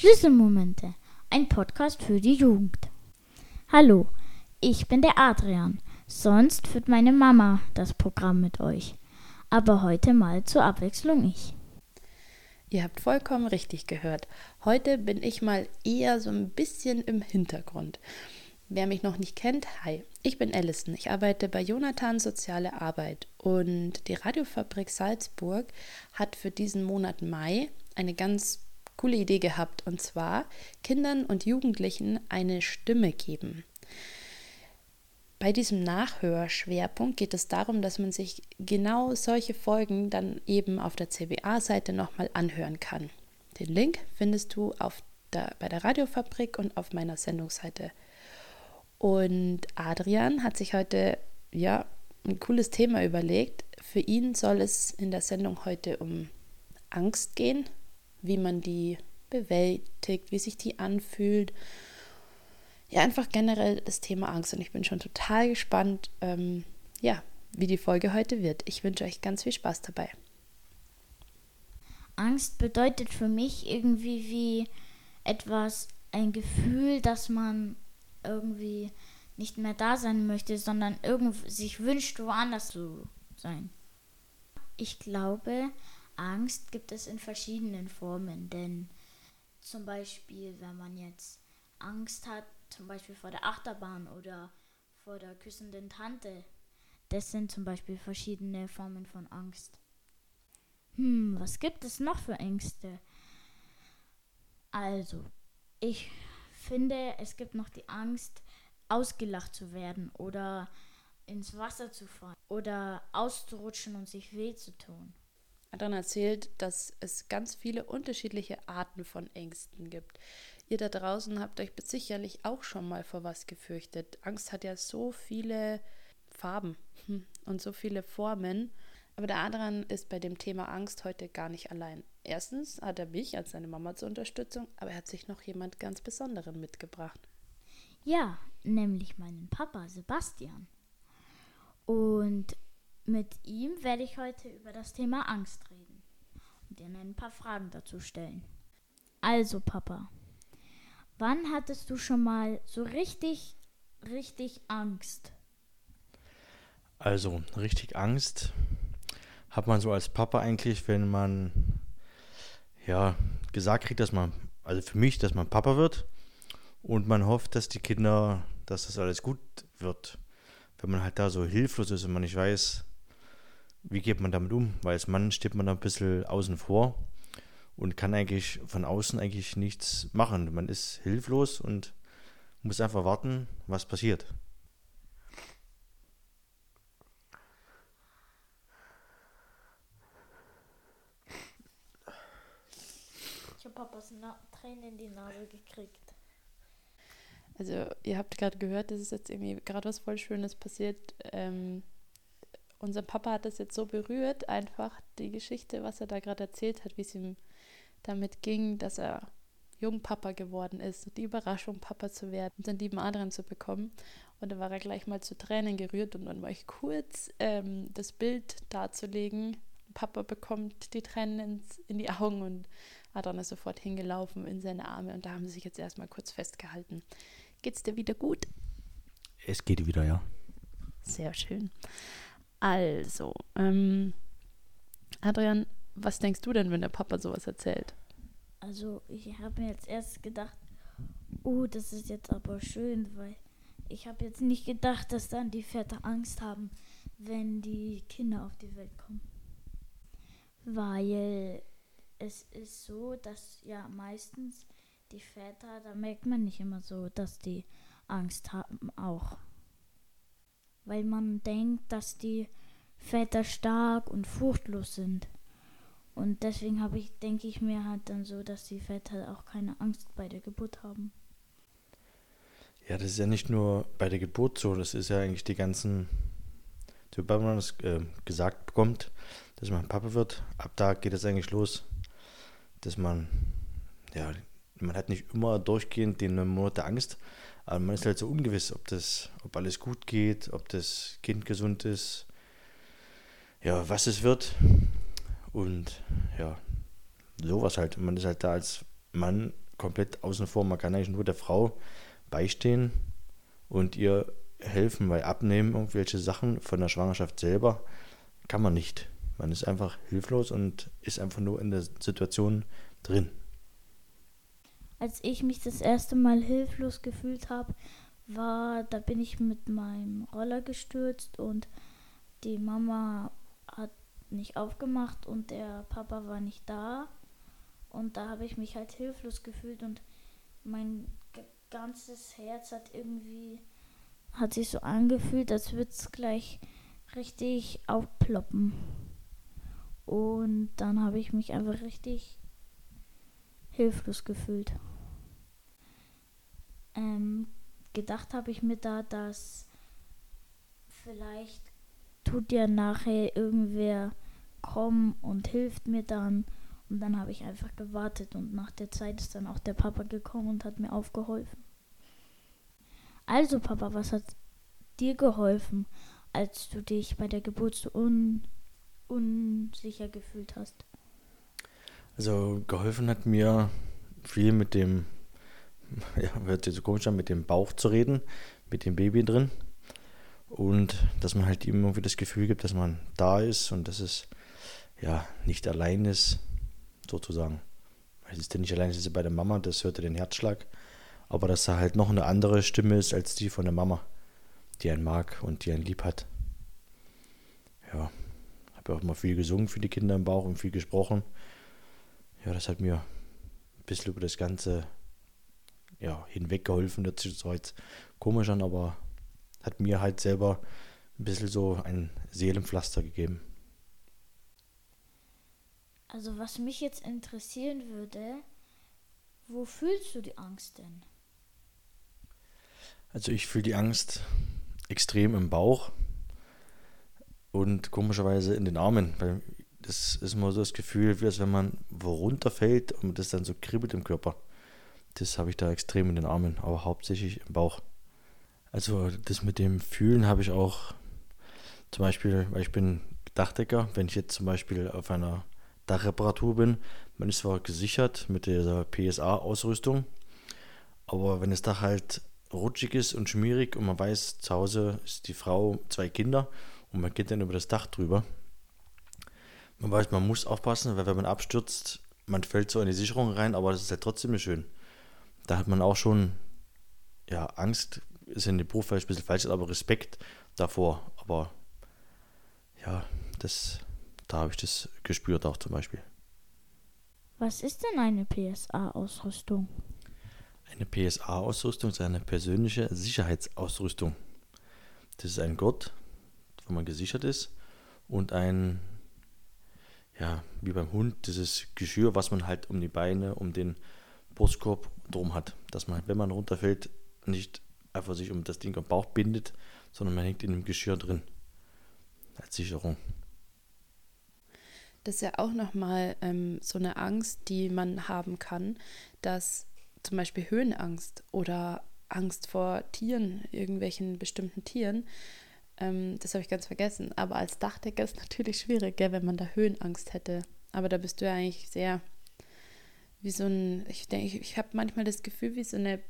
Schlüsselmomente, ein Podcast für die Jugend. Hallo, ich bin der Adrian. Sonst führt meine Mama das Programm mit euch. Aber heute mal zur Abwechslung ich. Ihr habt vollkommen richtig gehört. Heute bin ich mal eher so ein bisschen im Hintergrund. Wer mich noch nicht kennt, hi, ich bin Allison. Ich arbeite bei Jonathan Soziale Arbeit und die Radiofabrik Salzburg hat für diesen Monat Mai eine ganz coole Idee gehabt und zwar Kindern und Jugendlichen eine Stimme geben. Bei diesem Nachhörschwerpunkt geht es darum, dass man sich genau solche Folgen dann eben auf der CBA-Seite nochmal anhören kann. Den Link findest du auf der, bei der Radiofabrik und auf meiner Sendungsseite. Und Adrian hat sich heute ja ein cooles Thema überlegt. Für ihn soll es in der Sendung heute um Angst gehen, wie man die bewältigt, wie sich die anfühlt ja, einfach generell das Thema Angst. Und ich bin schon total gespannt, ähm, ja, wie die Folge heute wird. Ich wünsche euch ganz viel Spaß dabei. Angst bedeutet für mich irgendwie wie etwas, ein Gefühl, dass man irgendwie nicht mehr da sein möchte, sondern irgendwie sich wünscht, woanders zu sein. Ich glaube, Angst gibt es in verschiedenen Formen, denn zum Beispiel, wenn man jetzt Angst hat, zum Beispiel vor der Achterbahn oder vor der küssenden Tante. Das sind zum Beispiel verschiedene Formen von Angst. Hm, was gibt es noch für Ängste? Also, ich finde, es gibt noch die Angst, ausgelacht zu werden oder ins Wasser zu fallen oder auszurutschen und sich weh zu tun. Adrian erzählt, dass es ganz viele unterschiedliche Arten von Ängsten gibt. Ihr da draußen habt euch sicherlich auch schon mal vor was gefürchtet. Angst hat ja so viele Farben und so viele Formen. Aber der Adrian ist bei dem Thema Angst heute gar nicht allein. Erstens hat er mich als seine Mama zur Unterstützung, aber er hat sich noch jemand ganz Besonderen mitgebracht. Ja, nämlich meinen Papa Sebastian. Und mit ihm werde ich heute über das Thema Angst reden und dir ein paar Fragen dazu stellen. Also, Papa, Wann hattest du schon mal so richtig, richtig Angst? Also, richtig Angst hat man so als Papa eigentlich, wenn man ja gesagt kriegt, dass man, also für mich, dass man Papa wird und man hofft, dass die Kinder, dass das alles gut wird. Wenn man halt da so hilflos ist und man nicht weiß, wie geht man damit um, weil als Mann steht man da ein bisschen außen vor und kann eigentlich von außen eigentlich nichts machen. Man ist hilflos und muss einfach warten, was passiert. Ich habe Papas Na Tränen in die Nase gekriegt. Also ihr habt gerade gehört, das ist jetzt irgendwie gerade was voll Schönes passiert. Ähm, unser Papa hat das jetzt so berührt, einfach die Geschichte, was er da gerade erzählt hat, wie es ihm damit ging, dass er Jungpapa geworden ist, die Überraschung, Papa zu werden und den lieben Adrian zu bekommen. Und dann war er gleich mal zu Tränen gerührt und dann war ich kurz ähm, das Bild darzulegen. Papa bekommt die Tränen ins, in die Augen und Adrian ist sofort hingelaufen in seine Arme und da haben sie sich jetzt erstmal kurz festgehalten. Geht's dir wieder gut? Es geht wieder, ja. Sehr schön. Also, ähm, Adrian, was denkst du denn, wenn der Papa sowas erzählt? Also, ich habe mir jetzt erst gedacht, oh, das ist jetzt aber schön, weil ich habe jetzt nicht gedacht, dass dann die Väter Angst haben, wenn die Kinder auf die Welt kommen. Weil es ist so, dass ja meistens die Väter, da merkt man nicht immer so, dass die Angst haben auch. Weil man denkt, dass die Väter stark und furchtlos sind. Und deswegen habe ich, denke ich mir halt dann so, dass die Väter auch keine Angst bei der Geburt haben. Ja, das ist ja nicht nur bei der Geburt so, das ist ja eigentlich die ganzen, sobald man das äh, gesagt bekommt, dass man Papa wird, ab da geht es eigentlich los, dass man, ja, man hat nicht immer durchgehend den Monat der Angst, aber man ist halt so ungewiss, ob das, ob alles gut geht, ob das Kind gesund ist, ja, was es wird. Und ja, sowas halt. Man ist halt da als Mann komplett außen vor. Man kann eigentlich nur der Frau beistehen und ihr helfen, weil abnehmen irgendwelche Sachen von der Schwangerschaft selber kann man nicht. Man ist einfach hilflos und ist einfach nur in der Situation drin. Als ich mich das erste Mal hilflos gefühlt habe, war, da bin ich mit meinem Roller gestürzt und die Mama hat nicht aufgemacht und der Papa war nicht da. Und da habe ich mich halt hilflos gefühlt und mein ganzes Herz hat irgendwie, hat sich so angefühlt, als würde es gleich richtig aufploppen. Und dann habe ich mich einfach richtig hilflos gefühlt. Ähm, gedacht habe ich mir da, dass vielleicht tut ja nachher irgendwer kommen und hilft mir dann. Und dann habe ich einfach gewartet und nach der Zeit ist dann auch der Papa gekommen und hat mir aufgeholfen. Also Papa, was hat dir geholfen, als du dich bei der Geburt so un unsicher gefühlt hast? Also geholfen hat mir viel mit dem, ja, hört sich so komisch an, mit dem Bauch zu reden, mit dem Baby drin. Und dass man halt ihm irgendwie das Gefühl gibt, dass man da ist und dass es ja nicht allein ist, sozusagen. Es ist ja nicht allein, es ist bei der Mama, das hört er den Herzschlag. Aber dass da halt noch eine andere Stimme ist als die von der Mama, die einen mag und die einen lieb hat. Ja, habe auch immer viel gesungen für die Kinder im Bauch und viel gesprochen. Ja, das hat mir ein bisschen über das Ganze ja, hinweggeholfen. Das ist jetzt komisch an, aber hat mir halt selber ein bisschen so ein Seelenpflaster gegeben. Also was mich jetzt interessieren würde, wo fühlst du die Angst denn? Also ich fühle die Angst extrem im Bauch und komischerweise in den Armen, weil das ist immer so das Gefühl, wie als wenn man wo runterfällt und das dann so kribbelt im Körper. Das habe ich da extrem in den Armen, aber hauptsächlich im Bauch. Also das mit dem Fühlen habe ich auch zum Beispiel, weil ich bin Dachdecker, wenn ich jetzt zum Beispiel auf einer Dachreparatur bin, man ist zwar gesichert mit dieser PSA-Ausrüstung, aber wenn das Dach halt rutschig ist und schmierig und man weiß, zu Hause ist die Frau, zwei Kinder und man geht dann über das Dach drüber. Man weiß, man muss aufpassen, weil wenn man abstürzt, man fällt so in die Sicherung rein, aber das ist halt trotzdem nicht schön. Da hat man auch schon ja, Angst, ist in dem Beruf vielleicht ein bisschen falsch, aber Respekt davor. Aber ja, das, da habe ich das gespürt auch zum Beispiel. Was ist denn eine PSA-Ausrüstung? Eine PSA-Ausrüstung ist eine persönliche Sicherheitsausrüstung. Das ist ein Gurt, wo man gesichert ist und ein, ja, wie beim Hund, dieses Geschirr, was man halt um die Beine, um den Brustkorb drum hat, dass man, wenn man runterfällt, nicht einfach sich um das Ding am Bauch bindet, sondern man hängt in dem Geschirr drin als Sicherung. Das ist ja auch nochmal ähm, so eine Angst, die man haben kann, dass zum Beispiel Höhenangst oder Angst vor Tieren, irgendwelchen bestimmten Tieren, ähm, das habe ich ganz vergessen. Aber als Dachdecker ist natürlich schwierig, gell, wenn man da Höhenangst hätte. Aber da bist du ja eigentlich sehr wie so ein, ich denke, ich, ich habe manchmal das Gefühl, wie so eine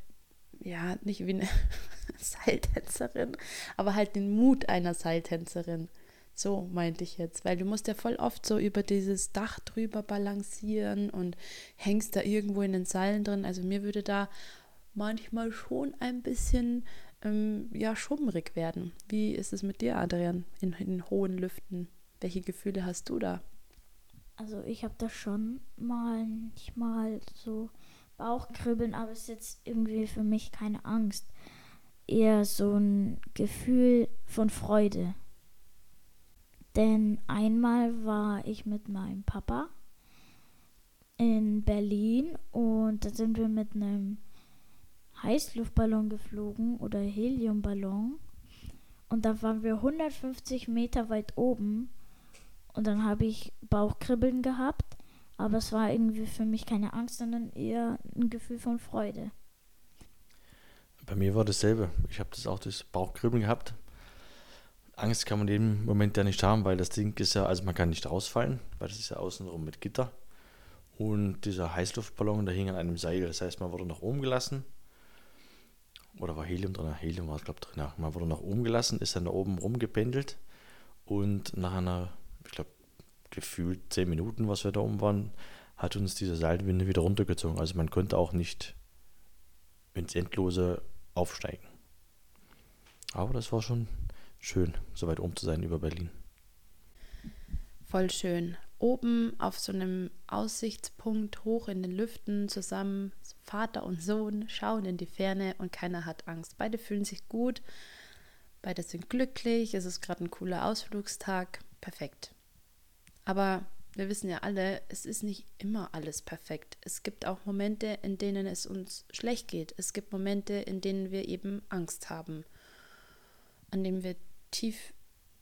ja, nicht wie eine Seiltänzerin, aber halt den Mut einer Seiltänzerin. So meinte ich jetzt, weil du musst ja voll oft so über dieses Dach drüber balancieren und hängst da irgendwo in den Seilen drin. Also mir würde da manchmal schon ein bisschen ähm, ja schummrig werden. Wie ist es mit dir, Adrian, in, in hohen Lüften? Welche Gefühle hast du da? Also ich habe da schon mal manchmal so Bauchkribbeln, aber es ist jetzt irgendwie für mich keine Angst. Eher so ein Gefühl von Freude. Denn einmal war ich mit meinem Papa in Berlin und da sind wir mit einem Heißluftballon geflogen oder Heliumballon. Und da waren wir 150 Meter weit oben und dann habe ich Bauchkribbeln gehabt aber es war irgendwie für mich keine Angst, sondern eher ein Gefühl von Freude. Bei mir war dasselbe. Ich habe das auch das Bauchkribbeln gehabt. Angst kann man in dem Moment ja nicht haben, weil das Ding ist ja, also man kann nicht rausfallen, weil das ist ja außenrum mit Gitter. Und dieser Heißluftballon, der hing an einem Seil. Das heißt, man wurde nach oben gelassen. Oder war Helium drin? Helium war glaube ich, drin. Man wurde nach oben gelassen, ist dann da oben rumgependelt. Und nach einer, ich glaube, gefühlt zehn Minuten, was wir da oben waren, hat uns diese Seilwinde wieder runtergezogen. Also man konnte auch nicht ins Endlose aufsteigen. Aber das war schon schön, so weit oben zu sein über Berlin. Voll schön. Oben auf so einem Aussichtspunkt hoch in den Lüften zusammen, Vater und Sohn schauen in die Ferne und keiner hat Angst. Beide fühlen sich gut, beide sind glücklich, es ist gerade ein cooler Ausflugstag, perfekt. Aber wir wissen ja alle, es ist nicht immer alles perfekt. Es gibt auch Momente, in denen es uns schlecht geht. Es gibt Momente, in denen wir eben Angst haben, an denen wir tief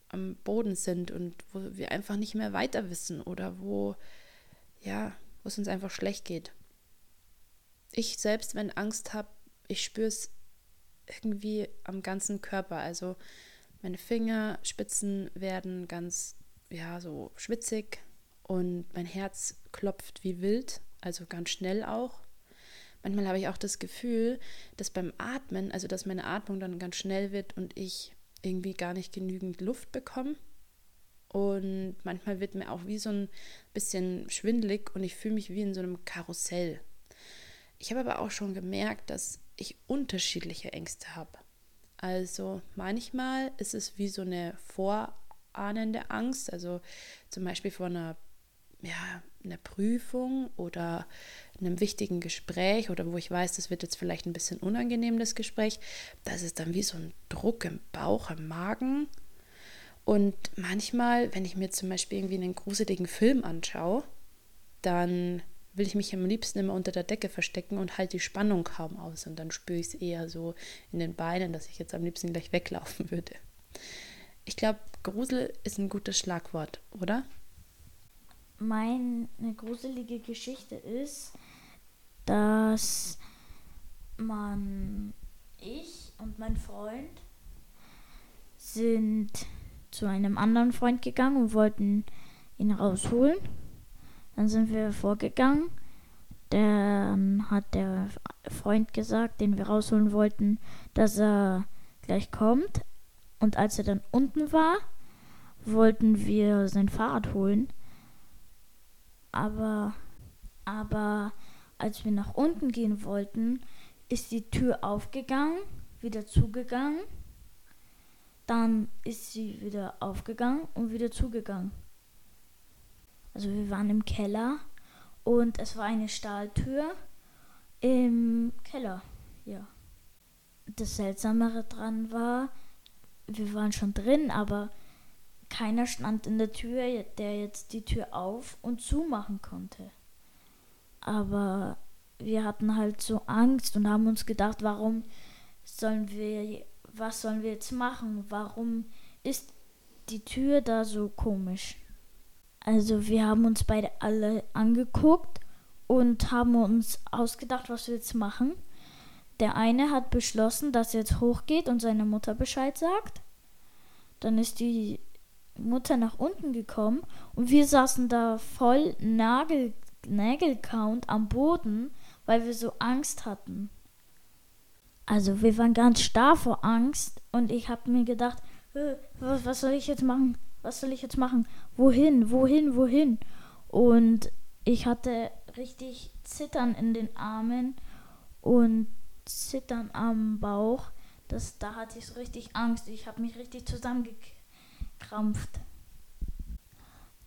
am Boden sind und wo wir einfach nicht mehr weiter wissen oder wo, ja, wo es uns einfach schlecht geht. Ich selbst, wenn Angst habe, ich spüre es irgendwie am ganzen Körper. Also meine Fingerspitzen werden ganz, ja, so schwitzig und mein Herz klopft wie wild, also ganz schnell auch. Manchmal habe ich auch das Gefühl, dass beim Atmen, also dass meine Atmung dann ganz schnell wird und ich irgendwie gar nicht genügend Luft bekomme. Und manchmal wird mir auch wie so ein bisschen schwindlig und ich fühle mich wie in so einem Karussell. Ich habe aber auch schon gemerkt, dass ich unterschiedliche Ängste habe. Also manchmal ist es wie so eine vorahnende Angst, also zum Beispiel vor einer, ja, einer Prüfung oder einem wichtigen Gespräch oder wo ich weiß, das wird jetzt vielleicht ein bisschen unangenehm, das Gespräch, da ist dann wie so ein Druck im Bauch, im Magen. Und manchmal, wenn ich mir zum Beispiel irgendwie einen gruseligen Film anschaue, dann will ich mich am liebsten immer unter der Decke verstecken und halt die Spannung kaum aus. Und dann spüre ich es eher so in den Beinen, dass ich jetzt am liebsten gleich weglaufen würde. Ich glaube, Grusel ist ein gutes Schlagwort, oder? Meine gruselige Geschichte ist, dass man, ich und mein Freund sind zu einem anderen Freund gegangen und wollten ihn rausholen. Dann sind wir vorgegangen. Dann hat der Freund gesagt, den wir rausholen wollten, dass er gleich kommt. Und als er dann unten war, wollten wir sein Fahrrad holen. Aber, aber als wir nach unten gehen wollten, ist die Tür aufgegangen, wieder zugegangen. Dann ist sie wieder aufgegangen und wieder zugegangen. Also wir waren im Keller und es war eine Stahltür im Keller. Ja. Das Seltsamere dran war, wir waren schon drin, aber keiner stand in der Tür, der jetzt die Tür auf und zumachen konnte. Aber wir hatten halt so Angst und haben uns gedacht, warum sollen wir, was sollen wir jetzt machen? Warum ist die Tür da so komisch? Also wir haben uns beide alle angeguckt und haben uns ausgedacht, was wir jetzt machen. Der eine hat beschlossen, dass er jetzt hochgeht und seiner Mutter Bescheid sagt. Dann ist die Mutter nach unten gekommen und wir saßen da voll Nagel Nägelcount am Boden, weil wir so Angst hatten. Also wir waren ganz starr vor Angst und ich habe mir gedacht, was, was soll ich jetzt machen? Was soll ich jetzt machen? Wohin? Wohin? Wohin? Und ich hatte richtig Zittern in den Armen und Zittern am Bauch. Das, da hatte ich so richtig Angst. Ich habe mich richtig zusammengekrampft.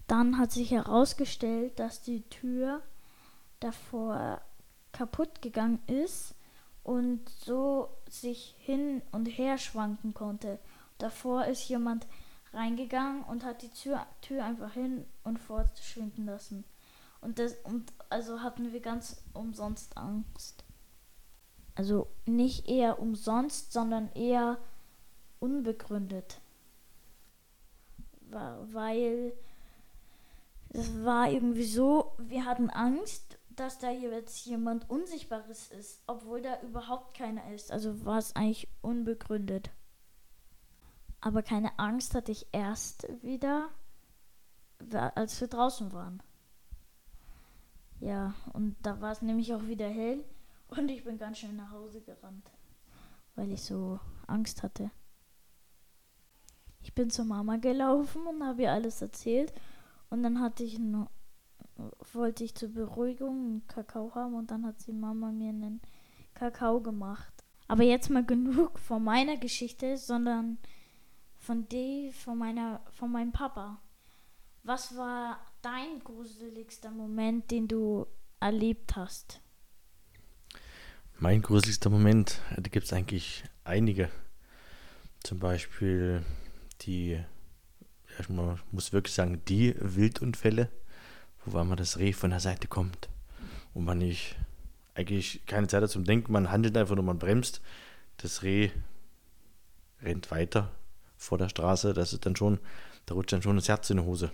Dann hat sich herausgestellt, dass die Tür davor kaputt gegangen ist und so sich hin und her schwanken konnte. Davor ist jemand reingegangen und hat die Tür, Tür einfach hin und fort schwinden lassen. Und das und also hatten wir ganz umsonst Angst. Also nicht eher umsonst, sondern eher unbegründet. Weil es war irgendwie so, wir hatten Angst, dass da jetzt jemand Unsichtbares ist, obwohl da überhaupt keiner ist. Also war es eigentlich unbegründet. Aber keine Angst hatte ich erst wieder, als wir draußen waren. Ja, und da war es nämlich auch wieder hell und ich bin ganz schnell nach Hause gerannt, weil ich so Angst hatte. Ich bin zur Mama gelaufen und habe ihr alles erzählt und dann hatte ich noch, wollte ich zur Beruhigung einen Kakao haben und dann hat die Mama mir einen Kakao gemacht. Aber jetzt mal genug von meiner Geschichte, sondern von die, von meiner, von meinem Papa. Was war dein gruseligster Moment, den du erlebt hast? Mein gruseligster Moment, da gibt es eigentlich einige. Zum Beispiel die, ja, man muss wirklich sagen, die Wildunfälle, wo man das Reh von der Seite kommt und man nicht eigentlich keine Zeit hat zum Denken, man handelt einfach nur, man bremst, das Reh rennt weiter vor der Straße, das ist dann schon, da rutscht dann schon das Herz in die Hose.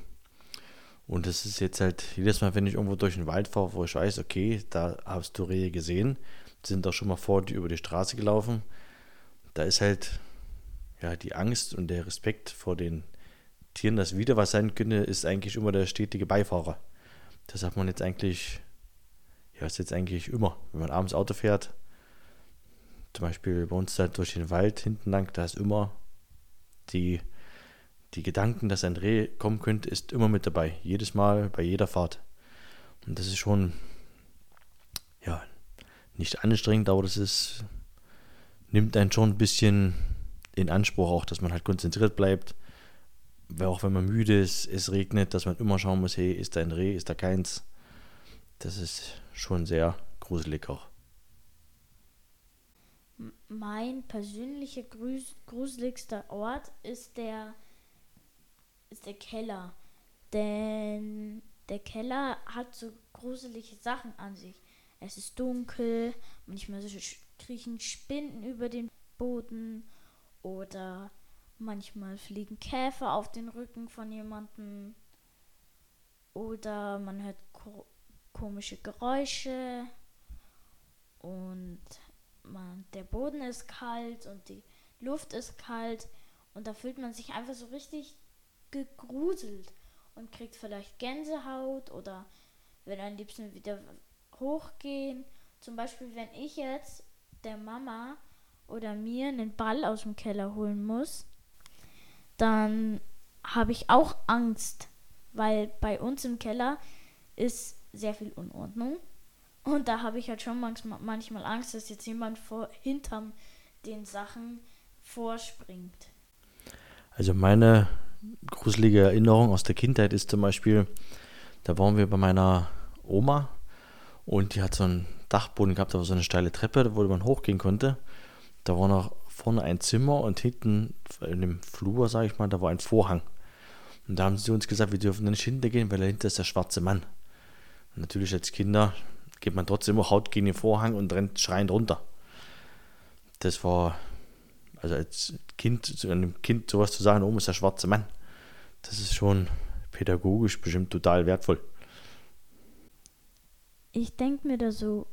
Und das ist jetzt halt jedes Mal, wenn ich irgendwo durch den Wald fahre, wo ich weiß, okay, da hast du Rehe gesehen, sind auch schon mal vor die über die Straße gelaufen. Da ist halt ja die Angst und der Respekt vor den Tieren, dass wieder was sein könnte, ist eigentlich immer der stetige Beifahrer. Das hat man jetzt eigentlich, ja, ist jetzt eigentlich immer, wenn man abends Auto fährt. Zum Beispiel bei uns halt durch den Wald hinten lang, da ist immer die die Gedanken, dass ein Dreh kommen könnte, ist immer mit dabei. Jedes Mal, bei jeder Fahrt. Und das ist schon, nicht anstrengend, aber das ist, nimmt einen schon ein bisschen in Anspruch auch, dass man halt konzentriert bleibt. Auch wenn man müde ist, es regnet, dass man immer schauen muss, hey, ist da ein Reh, ist da keins. Das ist schon sehr gruselig auch. Mein persönlicher gruseligster Ort ist der ist der Keller. Denn der Keller hat so gruselige Sachen an sich. Es ist dunkel, manchmal kriechen Spinnen über den Boden oder manchmal fliegen Käfer auf den Rücken von jemandem oder man hört ko komische Geräusche und man, der Boden ist kalt und die Luft ist kalt und da fühlt man sich einfach so richtig gegruselt und kriegt vielleicht Gänsehaut oder will am liebsten wieder hochgehen. Zum Beispiel, wenn ich jetzt der Mama oder mir einen Ball aus dem Keller holen muss, dann habe ich auch Angst, weil bei uns im Keller ist sehr viel Unordnung. Und da habe ich halt schon manchmal Angst, dass jetzt jemand vor, hinterm den Sachen vorspringt. Also meine gruselige Erinnerung aus der Kindheit ist zum Beispiel, da waren wir bei meiner Oma und die hat so einen Dachboden gehabt, war so eine steile Treppe, wo man hochgehen konnte. Da war noch vorne ein Zimmer und hinten in dem Flur, sage ich mal, da war ein Vorhang. Und da haben sie uns gesagt, wir dürfen nicht hintergehen, weil dahinter ist der schwarze Mann. Und natürlich als Kinder geht man trotzdem auch Haut gegen den Vorhang und rennt schreiend runter. Das war also als Kind, zu einem Kind sowas zu sagen, oben ist der schwarze Mann, das ist schon pädagogisch bestimmt total wertvoll. Ich denke mir da so,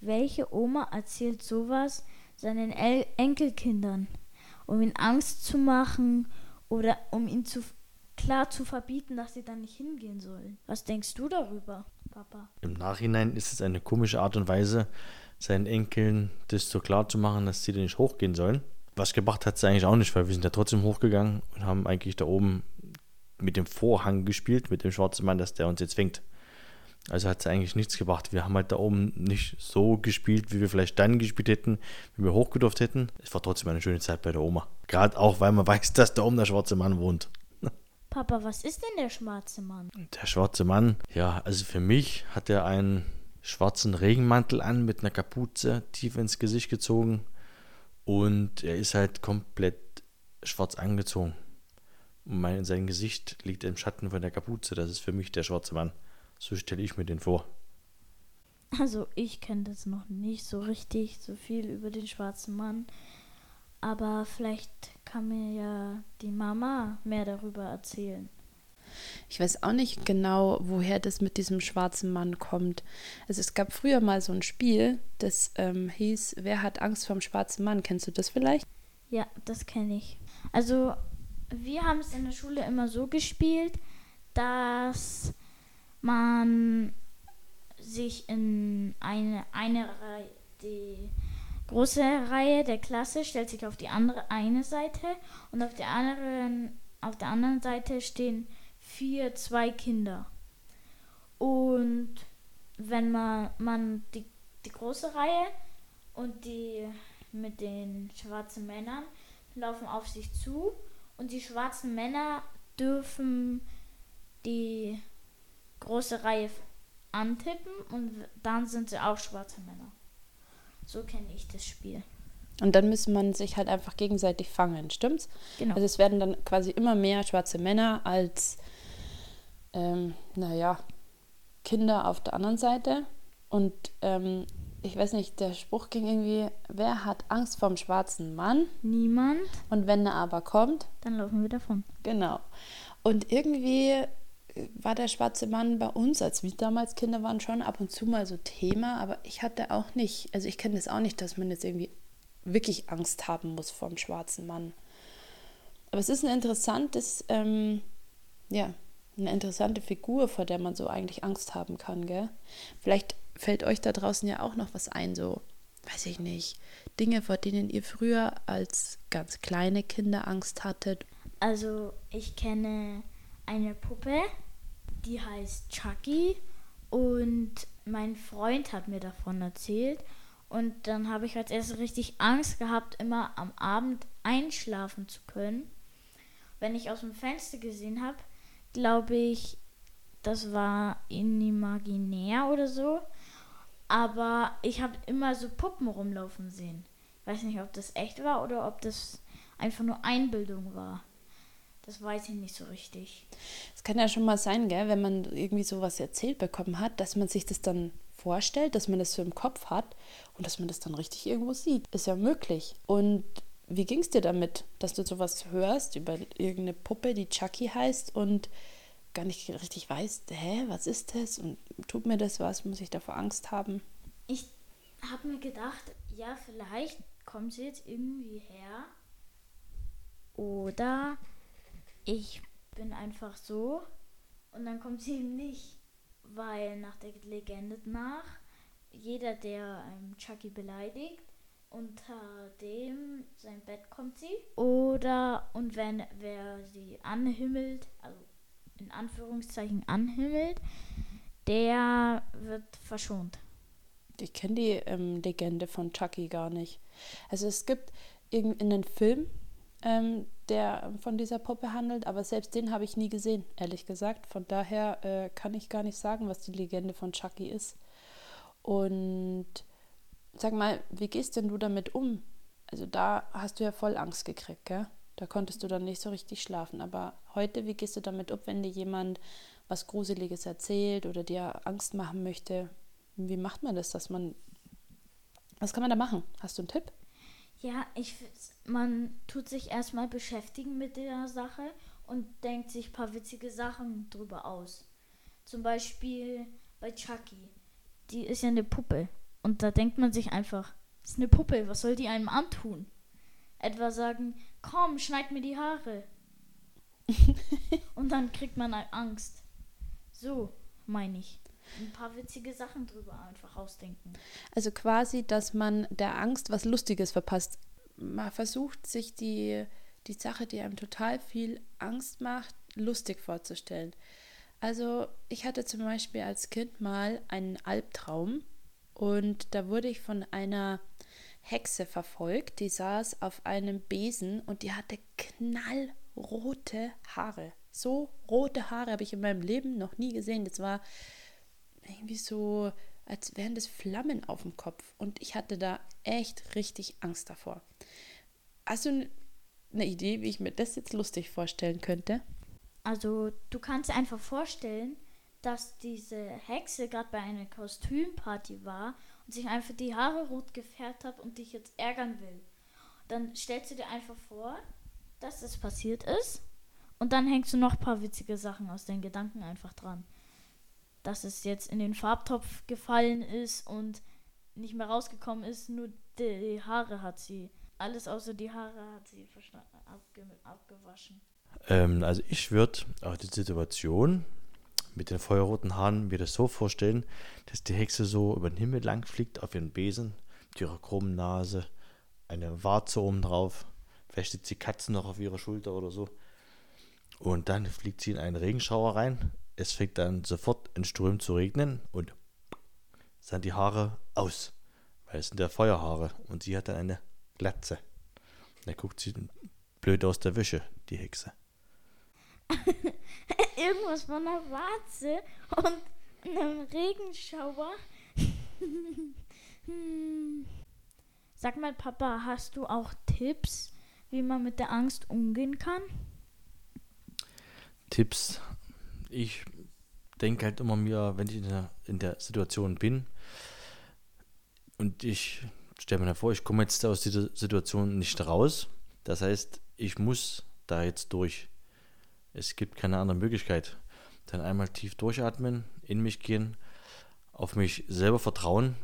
welche Oma erzählt sowas seinen El Enkelkindern, um ihnen Angst zu machen oder um ihnen zu klar zu verbieten, dass sie da nicht hingehen sollen. Was denkst du darüber, Papa? Im Nachhinein ist es eine komische Art und Weise, seinen Enkeln das so klar zu machen, dass sie da nicht hochgehen sollen was gebracht hat es eigentlich auch nicht, weil wir sind ja trotzdem hochgegangen und haben eigentlich da oben mit dem Vorhang gespielt, mit dem schwarzen Mann, dass der uns jetzt fängt. Also hat es eigentlich nichts gebracht. Wir haben halt da oben nicht so gespielt, wie wir vielleicht dann gespielt hätten, wie wir hochgedurft hätten. Es war trotzdem eine schöne Zeit bei der Oma. Gerade auch, weil man weiß, dass da oben der schwarze Mann wohnt. Papa, was ist denn der schwarze Mann? Der schwarze Mann, ja, also für mich hat er einen schwarzen Regenmantel an mit einer Kapuze tief ins Gesicht gezogen und er ist halt komplett schwarz angezogen. Und mein, sein Gesicht liegt im Schatten von der Kapuze. Das ist für mich der schwarze Mann. So stelle ich mir den vor. Also ich kenne das noch nicht so richtig, so viel über den schwarzen Mann. Aber vielleicht kann mir ja die Mama mehr darüber erzählen. Ich weiß auch nicht genau, woher das mit diesem schwarzen Mann kommt. Also es gab früher mal so ein Spiel, das ähm, hieß Wer hat Angst vom schwarzen Mann? Kennst du das vielleicht? Ja, das kenne ich. Also wir haben es in der Schule immer so gespielt, dass man sich in eine, eine Reihe, die große Reihe der Klasse stellt sich auf die andere eine Seite und auf der anderen, auf der anderen Seite stehen vier, zwei Kinder. Und wenn man, man die, die große Reihe und die mit den schwarzen Männern laufen auf sich zu und die schwarzen Männer dürfen die große Reihe antippen und dann sind sie auch schwarze Männer. So kenne ich das Spiel. Und dann müsste man sich halt einfach gegenseitig fangen, stimmt's? Genau. Also es werden dann quasi immer mehr schwarze Männer als, ähm, naja, Kinder auf der anderen Seite. Und ähm, ich weiß nicht, der Spruch ging irgendwie, wer hat Angst vorm schwarzen Mann? Niemand. Und wenn er aber kommt, Dann laufen wir davon. genau. Und irgendwie war der schwarze Mann bei uns, als wir damals Kinder waren, schon ab und zu mal so Thema, aber ich hatte auch nicht, also ich kenne das auch nicht, dass man jetzt irgendwie wirklich Angst haben muss vor dem schwarzen Mann. Aber es ist ein interessantes, ähm, ja, eine interessante Figur, vor der man so eigentlich Angst haben kann, gell? Vielleicht fällt euch da draußen ja auch noch was ein, so, weiß ich nicht, Dinge, vor denen ihr früher als ganz kleine Kinder Angst hattet. Also ich kenne eine Puppe, die heißt Chucky und mein Freund hat mir davon erzählt und dann habe ich als erstes richtig Angst gehabt, immer am Abend einschlafen zu können. Wenn ich aus dem Fenster gesehen habe, glaube ich, das war inimaginär oder so. Aber ich habe immer so Puppen rumlaufen sehen. Ich weiß nicht, ob das echt war oder ob das einfach nur Einbildung war. Das weiß ich nicht so richtig. Es kann ja schon mal sein, gell, wenn man irgendwie sowas erzählt bekommen hat, dass man sich das dann vorstellt, dass man das so im Kopf hat und dass man das dann richtig irgendwo sieht. Ist ja möglich. Und wie ging es dir damit, dass du sowas hörst über irgendeine Puppe, die Chucky heißt und gar nicht richtig weißt, hä, was ist das und tut mir das was, muss ich davor Angst haben? Ich habe mir gedacht, ja, vielleicht kommt sie jetzt irgendwie her. Oder ich bin einfach so und dann kommt sie eben nicht. Weil nach der Legende nach, jeder, der ähm, Chucky beleidigt, unter dem sein Bett kommt sie. Oder und wenn wer sie anhimmelt, also in Anführungszeichen anhimmelt, der wird verschont. Ich kenne die ähm, Legende von Chucky gar nicht. Also es gibt irgendeinen Film, ähm, der von dieser Puppe handelt, aber selbst den habe ich nie gesehen, ehrlich gesagt. Von daher äh, kann ich gar nicht sagen, was die Legende von Chucky ist. Und sag mal, wie gehst denn du damit um? Also da hast du ja voll Angst gekriegt, gell? Da konntest du dann nicht so richtig schlafen. Aber heute, wie gehst du damit um, wenn dir jemand was Gruseliges erzählt oder dir Angst machen möchte? Wie macht man das, dass man. Was kann man da machen? Hast du einen Tipp? Ja, ich, man tut sich erstmal beschäftigen mit der Sache und denkt sich ein paar witzige Sachen drüber aus. Zum Beispiel bei Chucky. Die ist ja eine Puppe. Und da denkt man sich einfach, ist eine Puppe, was soll die einem antun? Etwa sagen, komm, schneid mir die Haare. und dann kriegt man halt Angst. So, meine ich. Ein paar witzige Sachen drüber einfach ausdenken. Also quasi, dass man der Angst was Lustiges verpasst. Man versucht sich die, die Sache, die einem total viel Angst macht, lustig vorzustellen. Also ich hatte zum Beispiel als Kind mal einen Albtraum und da wurde ich von einer Hexe verfolgt, die saß auf einem Besen und die hatte knallrote Haare. So rote Haare habe ich in meinem Leben noch nie gesehen. Das war irgendwie so, als wären das Flammen auf dem Kopf. Und ich hatte da echt richtig Angst davor. Hast du eine Idee, wie ich mir das jetzt lustig vorstellen könnte? Also, du kannst dir einfach vorstellen, dass diese Hexe gerade bei einer Kostümparty war und sich einfach die Haare rot gefärbt hat und dich jetzt ärgern will. Dann stellst du dir einfach vor, dass das passiert ist und dann hängst du noch ein paar witzige Sachen aus deinen Gedanken einfach dran. Dass es jetzt in den Farbtopf gefallen ist und nicht mehr rausgekommen ist, nur die Haare hat sie. Alles außer die Haare hat sie abge abgewaschen. Ähm, also ich würde auch die Situation mit den feuerroten Haaren mir das so vorstellen, dass die Hexe so über den Himmel lang fliegt auf ihren Besen, mit ihrer krummen Nase, eine Warze oben drauf, vielleicht sitzt die Katze noch auf ihrer Schulter oder so. Und dann fliegt sie in einen Regenschauer rein. Es fängt dann sofort in Strömen zu regnen und sind die Haare aus, weil es sind ja Feuerhaare und sie hat dann eine Glatze. Da guckt sie blöd aus der Wäsche, die Hexe. Irgendwas von einer Warze und einem Regenschauer. Hm. Sag mal, Papa, hast du auch Tipps, wie man mit der Angst umgehen kann? Tipps. Ich denke halt immer mir, wenn ich in der, in der Situation bin und ich stelle mir vor, ich komme jetzt aus dieser Situation nicht raus. Das heißt, ich muss da jetzt durch. Es gibt keine andere Möglichkeit. Dann einmal tief durchatmen, in mich gehen, auf mich selber vertrauen,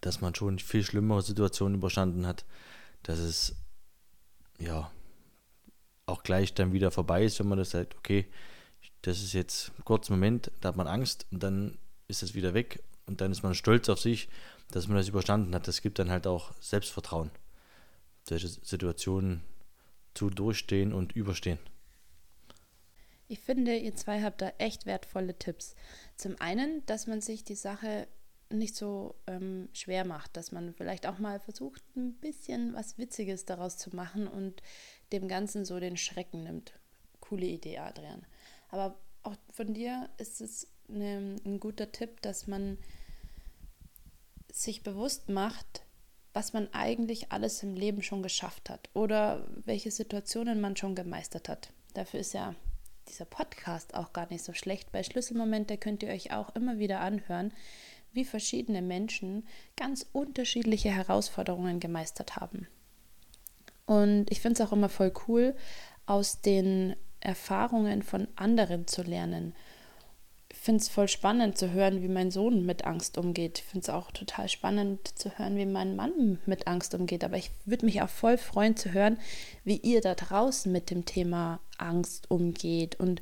dass man schon viel schlimmere Situationen überstanden hat, dass es ja auch gleich dann wieder vorbei ist, wenn man das sagt, okay, das ist jetzt ein kurzer Moment, da hat man Angst und dann ist es wieder weg und dann ist man stolz auf sich, dass man das überstanden hat. Das gibt dann halt auch Selbstvertrauen, solche Situationen zu durchstehen und überstehen. Ich finde, ihr zwei habt da echt wertvolle Tipps. Zum einen, dass man sich die Sache nicht so ähm, schwer macht, dass man vielleicht auch mal versucht, ein bisschen was Witziges daraus zu machen und dem Ganzen so den Schrecken nimmt. Coole Idee, Adrian. Aber auch von dir ist es eine, ein guter Tipp, dass man sich bewusst macht, was man eigentlich alles im Leben schon geschafft hat oder welche Situationen man schon gemeistert hat. Dafür ist ja dieser Podcast auch gar nicht so schlecht. Bei Schlüsselmomente könnt ihr euch auch immer wieder anhören, wie verschiedene Menschen ganz unterschiedliche Herausforderungen gemeistert haben. Und ich finde es auch immer voll cool, aus den Erfahrungen von anderen zu lernen. Ich finde es voll spannend zu hören, wie mein Sohn mit Angst umgeht. Ich finde es auch total spannend zu hören, wie mein Mann mit Angst umgeht. Aber ich würde mich auch voll freuen zu hören, wie ihr da draußen mit dem Thema Angst umgeht und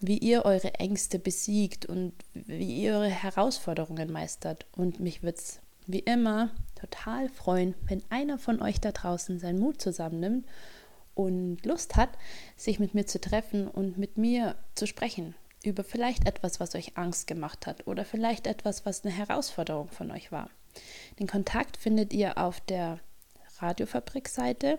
wie ihr eure Ängste besiegt und wie ihr eure Herausforderungen meistert. Und mich würde es wie immer total freuen, wenn einer von euch da draußen seinen Mut zusammennimmt und Lust hat, sich mit mir zu treffen und mit mir zu sprechen über vielleicht etwas, was euch Angst gemacht hat oder vielleicht etwas, was eine Herausforderung von euch war. Den Kontakt findet ihr auf der Radiofabrik-Seite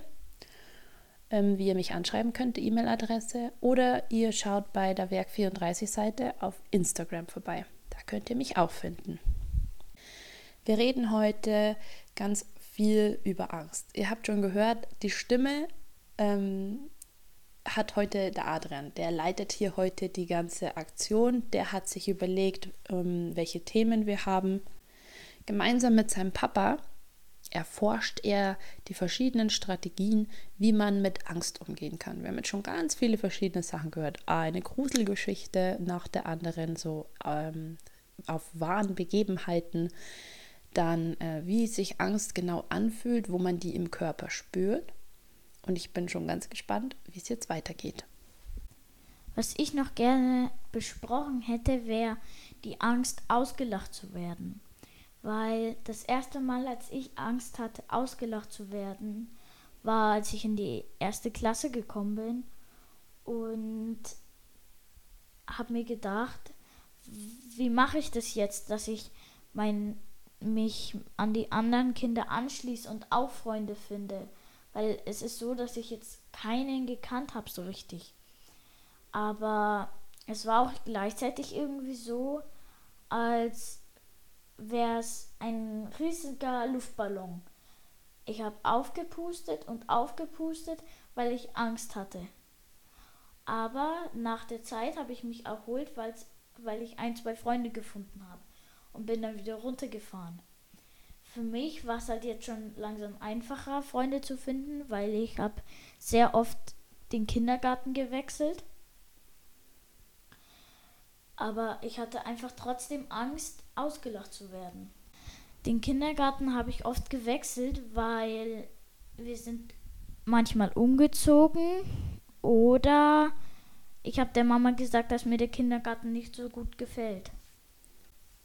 ähm, wie ihr mich anschreiben könnt, E-Mail-Adresse, oder ihr schaut bei der Werk34-Seite auf Instagram vorbei. Da könnt ihr mich auch finden. Wir reden heute ganz viel über Angst. Ihr habt schon gehört, die Stimme ähm, hat heute der Adrian. Der leitet hier heute die ganze Aktion. Der hat sich überlegt, ähm, welche Themen wir haben. Gemeinsam mit seinem Papa erforscht er die verschiedenen Strategien, wie man mit Angst umgehen kann. Wir haben jetzt schon ganz viele verschiedene Sachen gehört. Eine Gruselgeschichte nach der anderen, so ähm, auf wahren Begebenheiten. Dann, äh, wie sich Angst genau anfühlt, wo man die im Körper spürt. Und ich bin schon ganz gespannt, wie es jetzt weitergeht. Was ich noch gerne besprochen hätte, wäre die Angst, ausgelacht zu werden weil das erste Mal, als ich Angst hatte, ausgelacht zu werden, war, als ich in die erste Klasse gekommen bin und habe mir gedacht, wie mache ich das jetzt, dass ich mein, mich an die anderen Kinder anschließe und auch Freunde finde. Weil es ist so, dass ich jetzt keinen gekannt habe so richtig. Aber es war auch gleichzeitig irgendwie so, als wäre es ein riesiger Luftballon. Ich habe aufgepustet und aufgepustet, weil ich Angst hatte. Aber nach der Zeit habe ich mich erholt, weil ich ein, zwei Freunde gefunden habe und bin dann wieder runtergefahren. Für mich war es halt jetzt schon langsam einfacher, Freunde zu finden, weil ich habe sehr oft den Kindergarten gewechselt aber ich hatte einfach trotzdem Angst, ausgelacht zu werden. Den Kindergarten habe ich oft gewechselt, weil wir sind manchmal umgezogen oder Ich habe der Mama gesagt, dass mir der Kindergarten nicht so gut gefällt.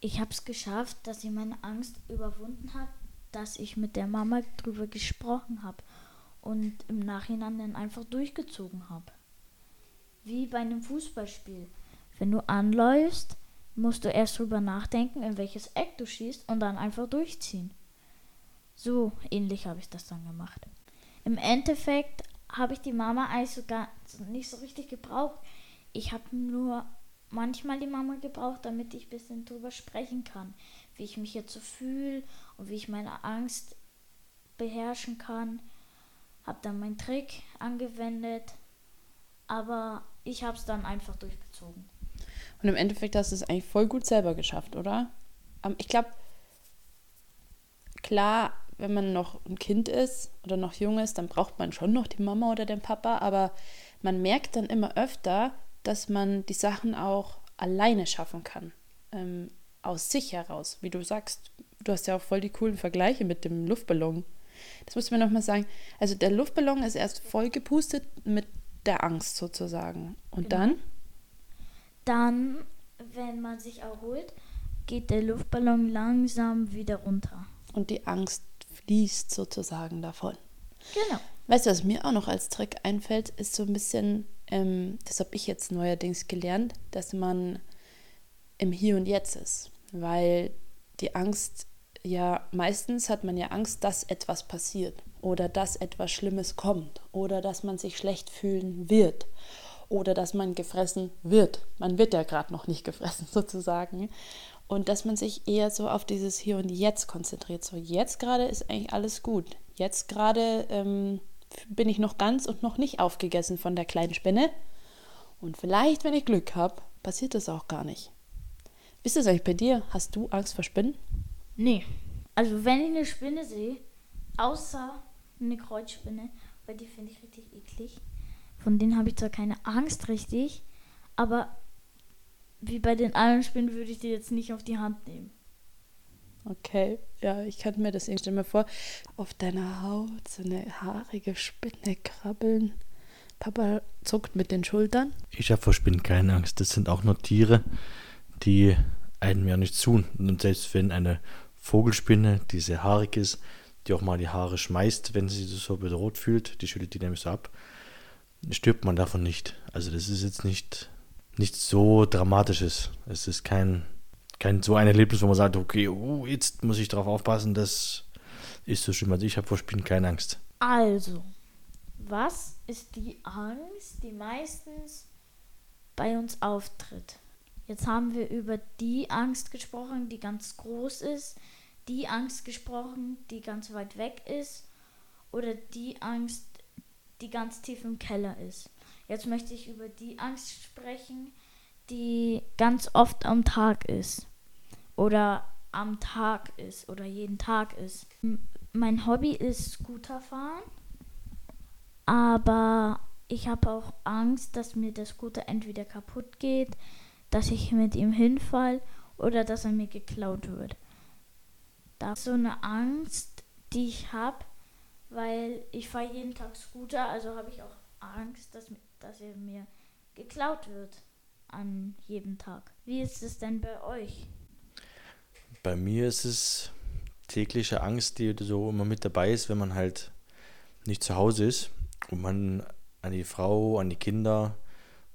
Ich habe es geschafft, dass ich meine Angst überwunden habe, dass ich mit der Mama drüber gesprochen habe und im Nachhinein dann einfach durchgezogen habe. Wie bei einem Fußballspiel. Wenn du anläufst, musst du erst drüber nachdenken, in welches Eck du schießt und dann einfach durchziehen. So ähnlich habe ich das dann gemacht. Im Endeffekt habe ich die Mama eigentlich sogar nicht so richtig gebraucht. Ich habe nur manchmal die Mama gebraucht, damit ich ein bisschen drüber sprechen kann, wie ich mich jetzt so fühle und wie ich meine Angst beherrschen kann. Habe dann meinen Trick angewendet, aber ich habe es dann einfach durchgezogen. Und im Endeffekt hast du es eigentlich voll gut selber geschafft, oder? Ähm, ich glaube, klar, wenn man noch ein Kind ist oder noch jung ist, dann braucht man schon noch die Mama oder den Papa, aber man merkt dann immer öfter, dass man die Sachen auch alleine schaffen kann. Ähm, aus sich heraus, wie du sagst. Du hast ja auch voll die coolen Vergleiche mit dem Luftballon. Das muss man nochmal sagen. Also der Luftballon ist erst voll gepustet mit der Angst sozusagen. Und genau. dann? Dann, wenn man sich erholt, geht der Luftballon langsam wieder runter. Und die Angst fließt sozusagen davon. Genau. Weißt du, was mir auch noch als Trick einfällt, ist so ein bisschen, ähm, das habe ich jetzt neuerdings gelernt, dass man im Hier und Jetzt ist. Weil die Angst, ja, meistens hat man ja Angst, dass etwas passiert oder dass etwas Schlimmes kommt oder dass man sich schlecht fühlen wird oder dass man gefressen wird. Man wird ja gerade noch nicht gefressen sozusagen. Und dass man sich eher so auf dieses Hier und Jetzt konzentriert. So, jetzt gerade ist eigentlich alles gut. Jetzt gerade ähm, bin ich noch ganz und noch nicht aufgegessen von der kleinen Spinne. Und vielleicht, wenn ich Glück habe, passiert das auch gar nicht. Ist das eigentlich bei dir? Hast du Angst vor Spinnen? Nee. Also wenn ich eine Spinne sehe, außer eine Kreuzspinne, weil die finde ich richtig eklig. Von denen habe ich zwar keine Angst richtig, aber wie bei den anderen Spinnen würde ich die jetzt nicht auf die Hand nehmen. Okay, ja, ich kann mir das irgendwie stell mir vor, auf deiner Haut so eine haarige Spinne krabbeln. Papa zuckt mit den Schultern. Ich habe vor Spinnen keine Angst. Das sind auch nur Tiere, die einem ja nichts tun. Und selbst wenn eine Vogelspinne, die sehr haarig ist, die auch mal die Haare schmeißt, wenn sie sich so bedroht fühlt, die schüttelt die nämlich so ab, stirbt man davon nicht. Also das ist jetzt nicht nichts so Dramatisches. Es ist kein, kein so ein Erlebnis, wo man sagt, okay, oh, jetzt muss ich darauf aufpassen, das ist so schlimm. Also ich habe vor Spielen keine Angst. Also, was ist die Angst, die meistens bei uns auftritt? Jetzt haben wir über die Angst gesprochen, die ganz groß ist, die Angst gesprochen, die ganz weit weg ist oder die Angst, die ganz tief im Keller ist. Jetzt möchte ich über die Angst sprechen, die ganz oft am Tag ist. Oder am Tag ist oder jeden Tag ist. Mein Hobby ist Scooterfahren. Aber ich habe auch Angst, dass mir der Scooter entweder kaputt geht, dass ich mit ihm hinfall oder dass er mir geklaut wird. Das ist so eine Angst, die ich habe, weil ich fahre jeden Tag Scooter, also habe ich auch Angst, dass dass er mir geklaut wird an jedem Tag. Wie ist es denn bei euch? Bei mir ist es tägliche Angst, die so immer mit dabei ist, wenn man halt nicht zu Hause ist und man an die Frau, an die Kinder,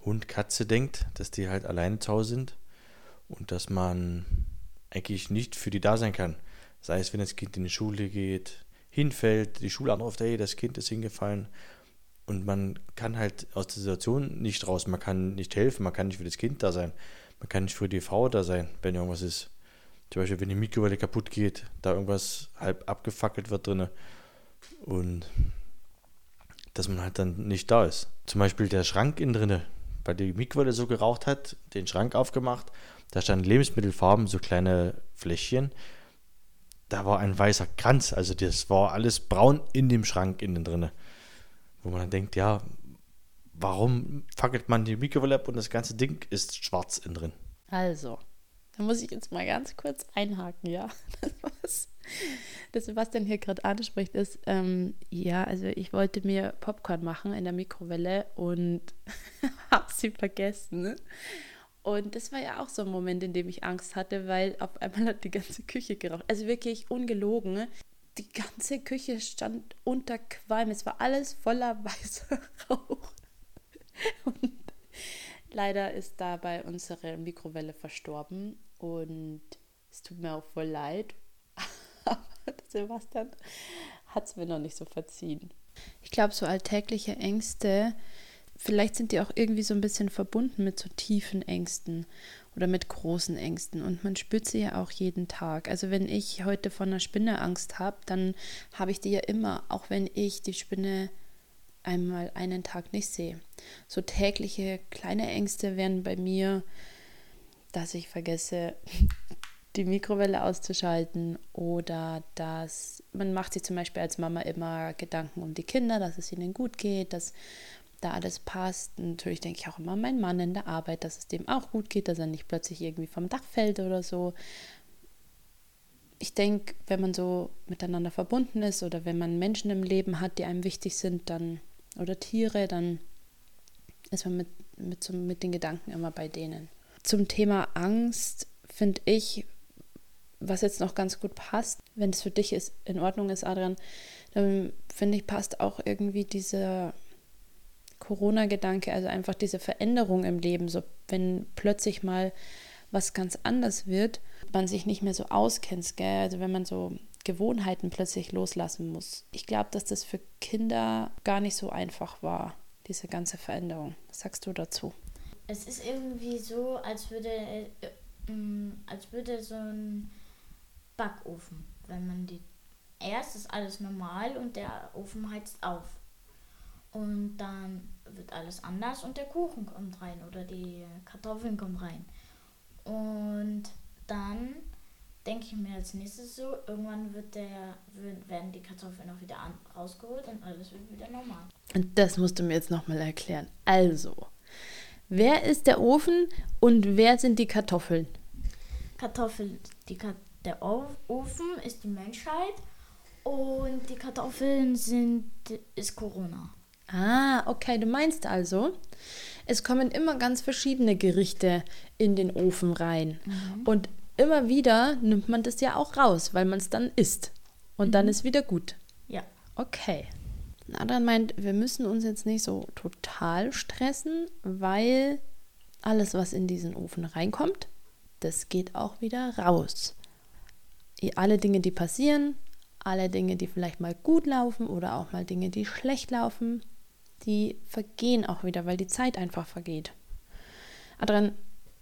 Hund, Katze denkt, dass die halt alleine zu Hause sind und dass man eigentlich nicht für die da sein kann. Sei es, wenn das Kind in die Schule geht, hinfällt, die Schule anruft, hey, das Kind ist hingefallen und man kann halt aus der Situation nicht raus. Man kann nicht helfen, man kann nicht für das Kind da sein. Man kann nicht für die Frau da sein, wenn irgendwas ist. Zum Beispiel, wenn die Mikrowelle kaputt geht, da irgendwas halb abgefackelt wird drin. Und dass man halt dann nicht da ist. Zum Beispiel der Schrank innen drinne, weil die Mikrowelle so geraucht hat, den Schrank aufgemacht, da standen Lebensmittelfarben, so kleine Fläschchen. Da war ein weißer Kranz, also das war alles braun in dem Schrank innen drinne. Wo man dann denkt, ja, warum fackelt man die Mikrowelle ab und das ganze Ding ist schwarz innen drin? Also, da muss ich jetzt mal ganz kurz einhaken, ja. Das, Das, Sebastian hier gerade anspricht, ist, ähm, ja, also ich wollte mir Popcorn machen in der Mikrowelle und habe sie vergessen. Und das war ja auch so ein Moment, in dem ich Angst hatte, weil auf einmal hat die ganze Küche geraucht. Also wirklich ungelogen. Die ganze Küche stand unter Qualm. Es war alles voller weißer Rauch. Und leider ist dabei unsere Mikrowelle verstorben. Und es tut mir auch voll leid. Aber Sebastian hat es mir noch nicht so verziehen. Ich glaube, so alltägliche Ängste vielleicht sind die auch irgendwie so ein bisschen verbunden mit so tiefen Ängsten oder mit großen Ängsten und man spürt sie ja auch jeden Tag. Also wenn ich heute von einer Spinne Angst habe, dann habe ich die ja immer, auch wenn ich die Spinne einmal einen Tag nicht sehe. So tägliche kleine Ängste wären bei mir, dass ich vergesse, die Mikrowelle auszuschalten oder dass man macht sich zum Beispiel als Mama immer Gedanken um die Kinder, dass es ihnen gut geht, dass da alles passt. Natürlich denke ich auch immer an meinen Mann in der Arbeit, dass es dem auch gut geht, dass er nicht plötzlich irgendwie vom Dach fällt oder so. Ich denke, wenn man so miteinander verbunden ist oder wenn man Menschen im Leben hat, die einem wichtig sind, dann oder Tiere, dann ist man mit, mit, so, mit den Gedanken immer bei denen. Zum Thema Angst finde ich, was jetzt noch ganz gut passt, wenn es für dich ist, in Ordnung ist, Adrian, dann finde ich, passt auch irgendwie dieser Corona-Gedanke, also einfach diese Veränderung im Leben, so wenn plötzlich mal was ganz anders wird, man sich nicht mehr so auskennt, gell? also wenn man so Gewohnheiten plötzlich loslassen muss. Ich glaube, dass das für Kinder gar nicht so einfach war, diese ganze Veränderung. Was sagst du dazu? Es ist irgendwie so, als würde, äh, äh, als würde so ein Backofen, wenn man die erst ist alles normal und der Ofen heizt auf. Und dann wird alles anders und der Kuchen kommt rein oder die Kartoffeln kommen rein. Und dann denke ich mir als nächstes so, irgendwann wird der, werden die Kartoffeln auch wieder an, rausgeholt und alles wird wieder normal. Und das musst du mir jetzt nochmal erklären. Also, wer ist der Ofen und wer sind die Kartoffeln? Kartoffeln, die, der Ofen ist die Menschheit und die Kartoffeln sind ist Corona. Ah, okay, du meinst also, es kommen immer ganz verschiedene Gerichte in den Ofen rein. Mhm. Und immer wieder nimmt man das ja auch raus, weil man es dann isst. Und mhm. dann ist wieder gut. Ja. Okay. Adrian meint, wir müssen uns jetzt nicht so total stressen, weil alles, was in diesen Ofen reinkommt, das geht auch wieder raus. Alle Dinge, die passieren, alle Dinge, die vielleicht mal gut laufen oder auch mal Dinge, die schlecht laufen, die vergehen auch wieder, weil die Zeit einfach vergeht. Adrian,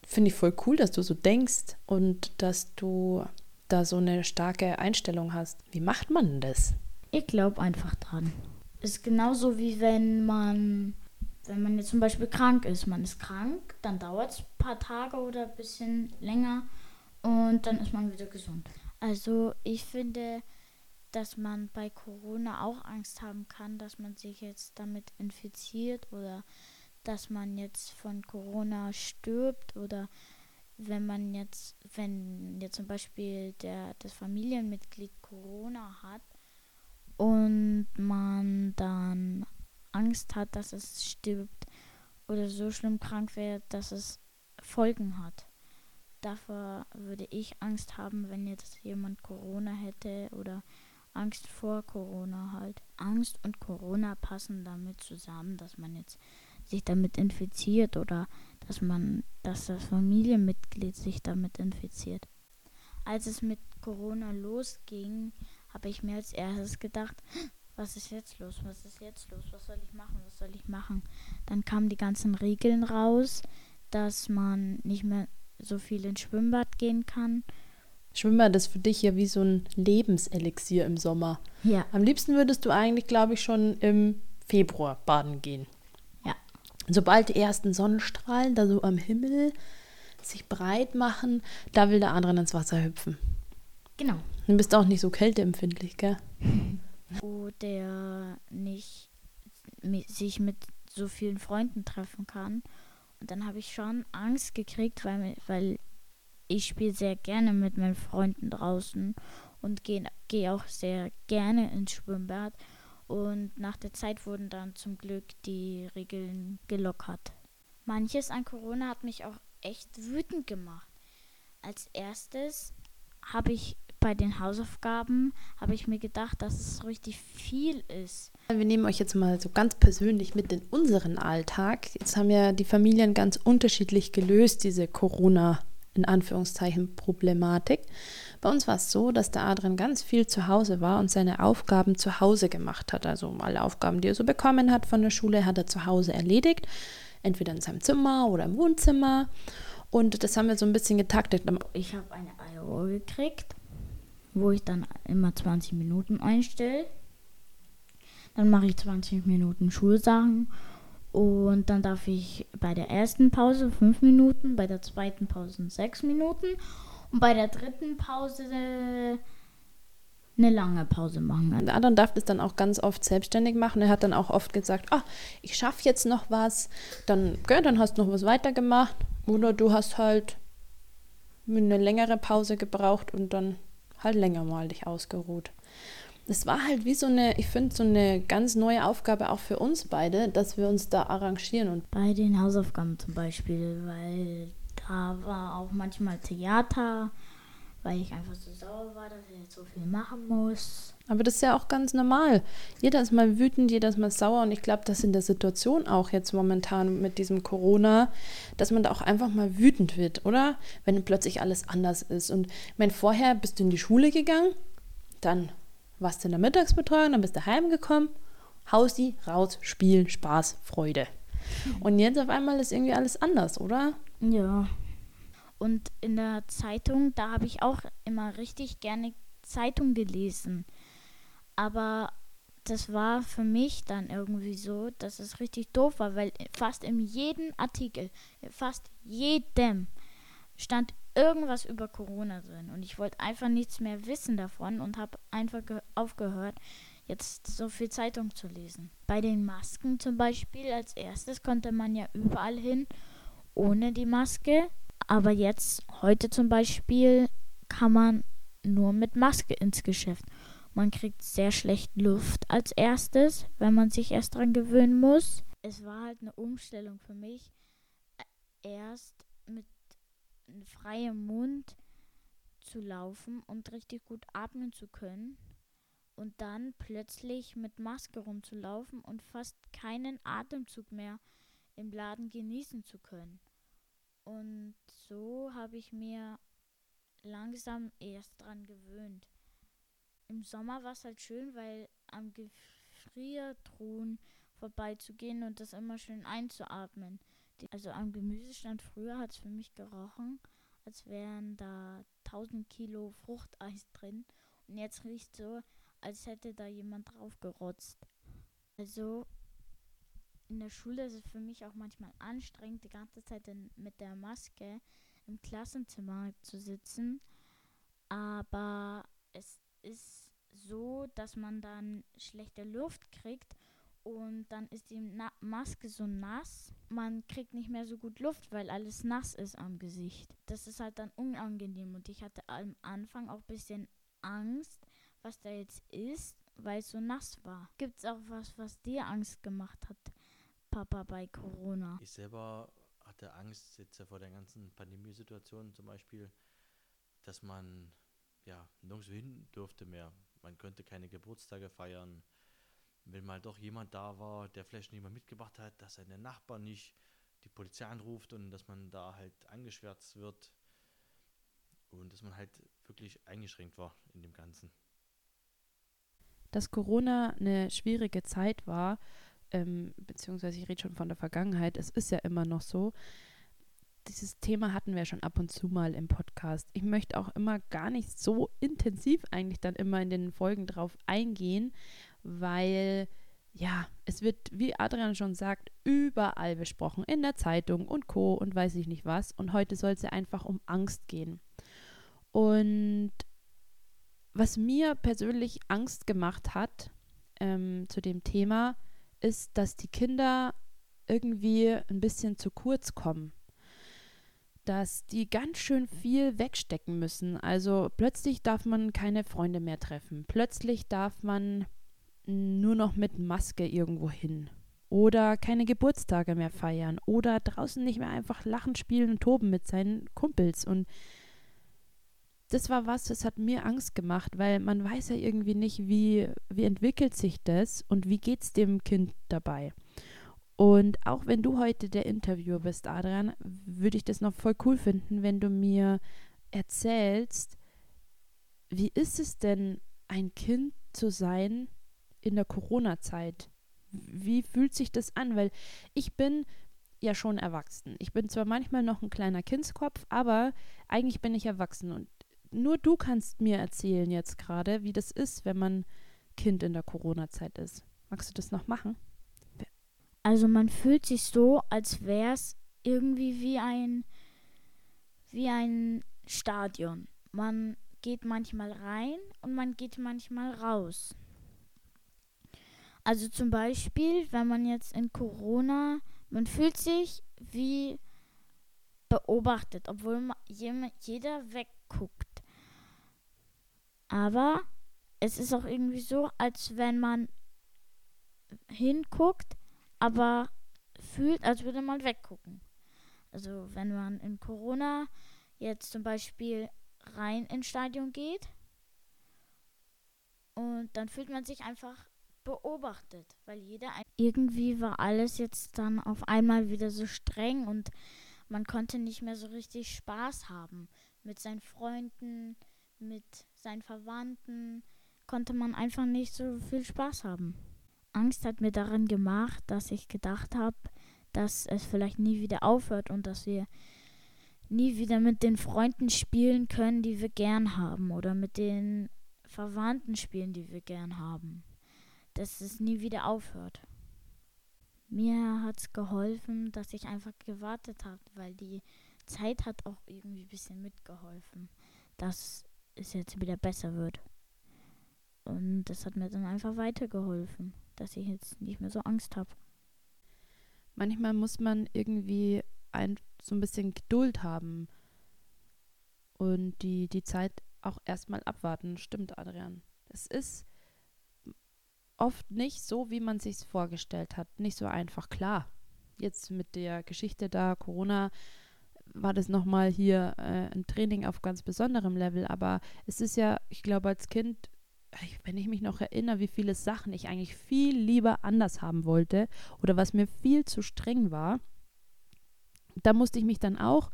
finde ich voll cool, dass du so denkst und dass du da so eine starke Einstellung hast. Wie macht man das? Ich glaube einfach dran. Ist genauso wie wenn man, wenn man jetzt zum Beispiel krank ist. Man ist krank, dann dauert es ein paar Tage oder ein bisschen länger und dann ist man wieder gesund. Also ich finde, dass man bei Corona auch Angst haben kann, dass man sich jetzt damit infiziert oder dass man jetzt von Corona stirbt oder wenn man jetzt, wenn jetzt zum Beispiel der, das Familienmitglied Corona hat und man dann Angst hat, dass es stirbt oder so schlimm krank wird, dass es Folgen hat. Davor würde ich Angst haben, wenn jetzt jemand Corona hätte oder Angst vor Corona halt. Angst und Corona passen damit zusammen, dass man jetzt sich damit infiziert oder dass man, dass das Familienmitglied sich damit infiziert. Als es mit Corona losging, habe ich mir als erstes gedacht, was ist jetzt los? Was ist jetzt los? Was soll ich machen? Was soll ich machen? Dann kamen die ganzen Regeln raus, dass man nicht mehr so viel ins Schwimmbad gehen kann Schwimmbad ist für dich ja wie so ein Lebenselixier im Sommer. Ja. Am liebsten würdest du eigentlich, glaube ich, schon im Februar baden gehen. Sobald die ersten Sonnenstrahlen da so am Himmel sich breit machen, da will der andere ins Wasser hüpfen. Genau. Du bist auch nicht so kälteempfindlich, gell? Wo der nicht sich mit so vielen Freunden treffen kann. Und dann habe ich schon Angst gekriegt, weil, weil ich spiele sehr gerne mit meinen Freunden draußen und gehe geh auch sehr gerne ins Schwimmbad. Und nach der Zeit wurden dann zum Glück die Regeln gelockert. Manches an Corona hat mich auch echt wütend gemacht. Als erstes habe ich bei den Hausaufgaben habe ich mir gedacht, dass es richtig viel ist. Wir nehmen euch jetzt mal so ganz persönlich mit in unseren Alltag. Jetzt haben ja die Familien ganz unterschiedlich gelöst, diese Corona in Anführungszeichen Problematik. Bei uns war es so, dass der Adrian ganz viel zu Hause war und seine Aufgaben zu Hause gemacht hat. Also alle Aufgaben, die er so bekommen hat von der Schule, hat er zu Hause erledigt. Entweder in seinem Zimmer oder im Wohnzimmer. Und das haben wir so ein bisschen getaktet. Ich habe eine Eieruhr gekriegt wo ich dann immer 20 Minuten einstelle. Dann mache ich 20 Minuten Schulsachen und dann darf ich bei der ersten Pause 5 Minuten, bei der zweiten Pause 6 Minuten und bei der dritten Pause eine lange Pause machen. Der Adam darf das dann auch ganz oft selbstständig machen. Er hat dann auch oft gesagt, ah, ich schaffe jetzt noch was, dann, okay, dann hast du noch was weitergemacht oder du hast halt eine längere Pause gebraucht und dann halt länger mal dich ausgeruht. Es war halt wie so eine, ich finde, so eine ganz neue Aufgabe auch für uns beide, dass wir uns da arrangieren. Und Bei den Hausaufgaben zum Beispiel, weil war auch manchmal Theater, weil ich einfach so sauer war, dass ich jetzt so viel machen muss. Aber das ist ja auch ganz normal. Jeder ist mal wütend, jeder ist mal sauer. Und ich glaube, dass in der Situation auch jetzt momentan mit diesem Corona, dass man da auch einfach mal wütend wird, oder? Wenn plötzlich alles anders ist. Und mein vorher bist du in die Schule gegangen, dann warst du in der Mittagsbetreuung, dann bist du heimgekommen, Hausi, raus, spielen, Spaß, Freude. Und jetzt auf einmal ist irgendwie alles anders, oder? Ja. Und in der Zeitung, da habe ich auch immer richtig gerne Zeitung gelesen. Aber das war für mich dann irgendwie so, dass es richtig doof war, weil fast in jedem Artikel, fast jedem stand irgendwas über Corona drin. Und ich wollte einfach nichts mehr wissen davon und habe einfach aufgehört, jetzt so viel Zeitung zu lesen. Bei den Masken zum Beispiel, als erstes konnte man ja überall hin ohne die Maske. Aber jetzt, heute zum Beispiel, kann man nur mit Maske ins Geschäft. Man kriegt sehr schlecht Luft als erstes, wenn man sich erst dran gewöhnen muss. Es war halt eine Umstellung für mich, erst mit freiem Mund zu laufen und richtig gut atmen zu können und dann plötzlich mit Maske rumzulaufen und fast keinen Atemzug mehr im Laden genießen zu können. Und so habe ich mir langsam erst dran gewöhnt. Im Sommer war es halt schön, weil am Gefriertruhen vorbeizugehen und das immer schön einzuatmen. Also am Gemüsestand früher hat es für mich gerochen, als wären da 1000 Kilo Fruchteis drin. Und jetzt riecht so, als hätte da jemand drauf gerotzt. Also in der Schule ist es für mich auch manchmal anstrengend, die ganze Zeit in, mit der Maske im Klassenzimmer zu sitzen. Aber es ist so, dass man dann schlechte Luft kriegt und dann ist die Na Maske so nass. Man kriegt nicht mehr so gut Luft, weil alles nass ist am Gesicht. Das ist halt dann unangenehm und ich hatte am Anfang auch ein bisschen Angst, was da jetzt ist, weil es so nass war. Gibt es auch was, was dir Angst gemacht hat? Papa bei Corona? Ich selber hatte Angst jetzt vor der ganzen Pandemiesituation zum Beispiel, dass man ja nirgendwo hin durfte mehr. Man könnte keine Geburtstage feiern. Wenn mal doch jemand da war, der vielleicht niemand mitgebracht hat, dass seine Nachbarn nicht die Polizei anruft und dass man da halt angeschwärzt wird und dass man halt wirklich eingeschränkt war in dem Ganzen. Dass Corona eine schwierige Zeit war, ähm, beziehungsweise ich rede schon von der Vergangenheit, es ist ja immer noch so, dieses Thema hatten wir schon ab und zu mal im Podcast. Ich möchte auch immer gar nicht so intensiv eigentlich dann immer in den Folgen drauf eingehen, weil ja, es wird, wie Adrian schon sagt, überall besprochen, in der Zeitung und Co. und weiß ich nicht was. Und heute soll es ja einfach um Angst gehen. Und was mir persönlich Angst gemacht hat ähm, zu dem Thema, ist, dass die Kinder irgendwie ein bisschen zu kurz kommen. dass die ganz schön viel wegstecken müssen. Also plötzlich darf man keine Freunde mehr treffen. Plötzlich darf man nur noch mit Maske irgendwo hin. Oder keine Geburtstage mehr feiern. Oder draußen nicht mehr einfach lachen, spielen und toben mit seinen Kumpels. Und das war was, das hat mir Angst gemacht, weil man weiß ja irgendwie nicht, wie, wie entwickelt sich das und wie geht es dem Kind dabei. Und auch wenn du heute der Interviewer bist, Adrian, würde ich das noch voll cool finden, wenn du mir erzählst, wie ist es denn, ein Kind zu sein in der Corona-Zeit? Wie fühlt sich das an? Weil ich bin ja schon erwachsen. Ich bin zwar manchmal noch ein kleiner Kindskopf, aber eigentlich bin ich erwachsen und nur du kannst mir erzählen jetzt gerade, wie das ist, wenn man Kind in der Corona-Zeit ist. Magst du das noch machen? Also man fühlt sich so, als wäre es irgendwie wie ein wie ein Stadion. Man geht manchmal rein und man geht manchmal raus. Also zum Beispiel, wenn man jetzt in Corona, man fühlt sich wie beobachtet, obwohl jeder wegguckt. Aber es ist auch irgendwie so, als wenn man hinguckt, aber fühlt, als würde man weggucken. Also wenn man in Corona jetzt zum Beispiel rein ins Stadion geht und dann fühlt man sich einfach beobachtet, weil jeder irgendwie war alles jetzt dann auf einmal wieder so streng und man konnte nicht mehr so richtig Spaß haben mit seinen Freunden, mit seinen Verwandten konnte man einfach nicht so viel Spaß haben. Angst hat mir daran gemacht, dass ich gedacht habe, dass es vielleicht nie wieder aufhört und dass wir nie wieder mit den Freunden spielen können, die wir gern haben oder mit den Verwandten spielen, die wir gern haben. Dass es nie wieder aufhört. Mir hat es geholfen, dass ich einfach gewartet habe, weil die Zeit hat auch irgendwie ein bisschen mitgeholfen, dass es jetzt wieder besser wird. Und das hat mir dann einfach weitergeholfen, dass ich jetzt nicht mehr so Angst habe. Manchmal muss man irgendwie ein, so ein bisschen Geduld haben und die, die Zeit auch erstmal abwarten. Stimmt, Adrian. Es ist oft nicht so, wie man sich vorgestellt hat. Nicht so einfach. Klar, jetzt mit der Geschichte da, Corona, war das nochmal hier äh, ein Training auf ganz besonderem Level. Aber es ist ja, ich glaube, als Kind, wenn ich mich noch erinnere, wie viele Sachen ich eigentlich viel lieber anders haben wollte oder was mir viel zu streng war, da musste ich mich dann auch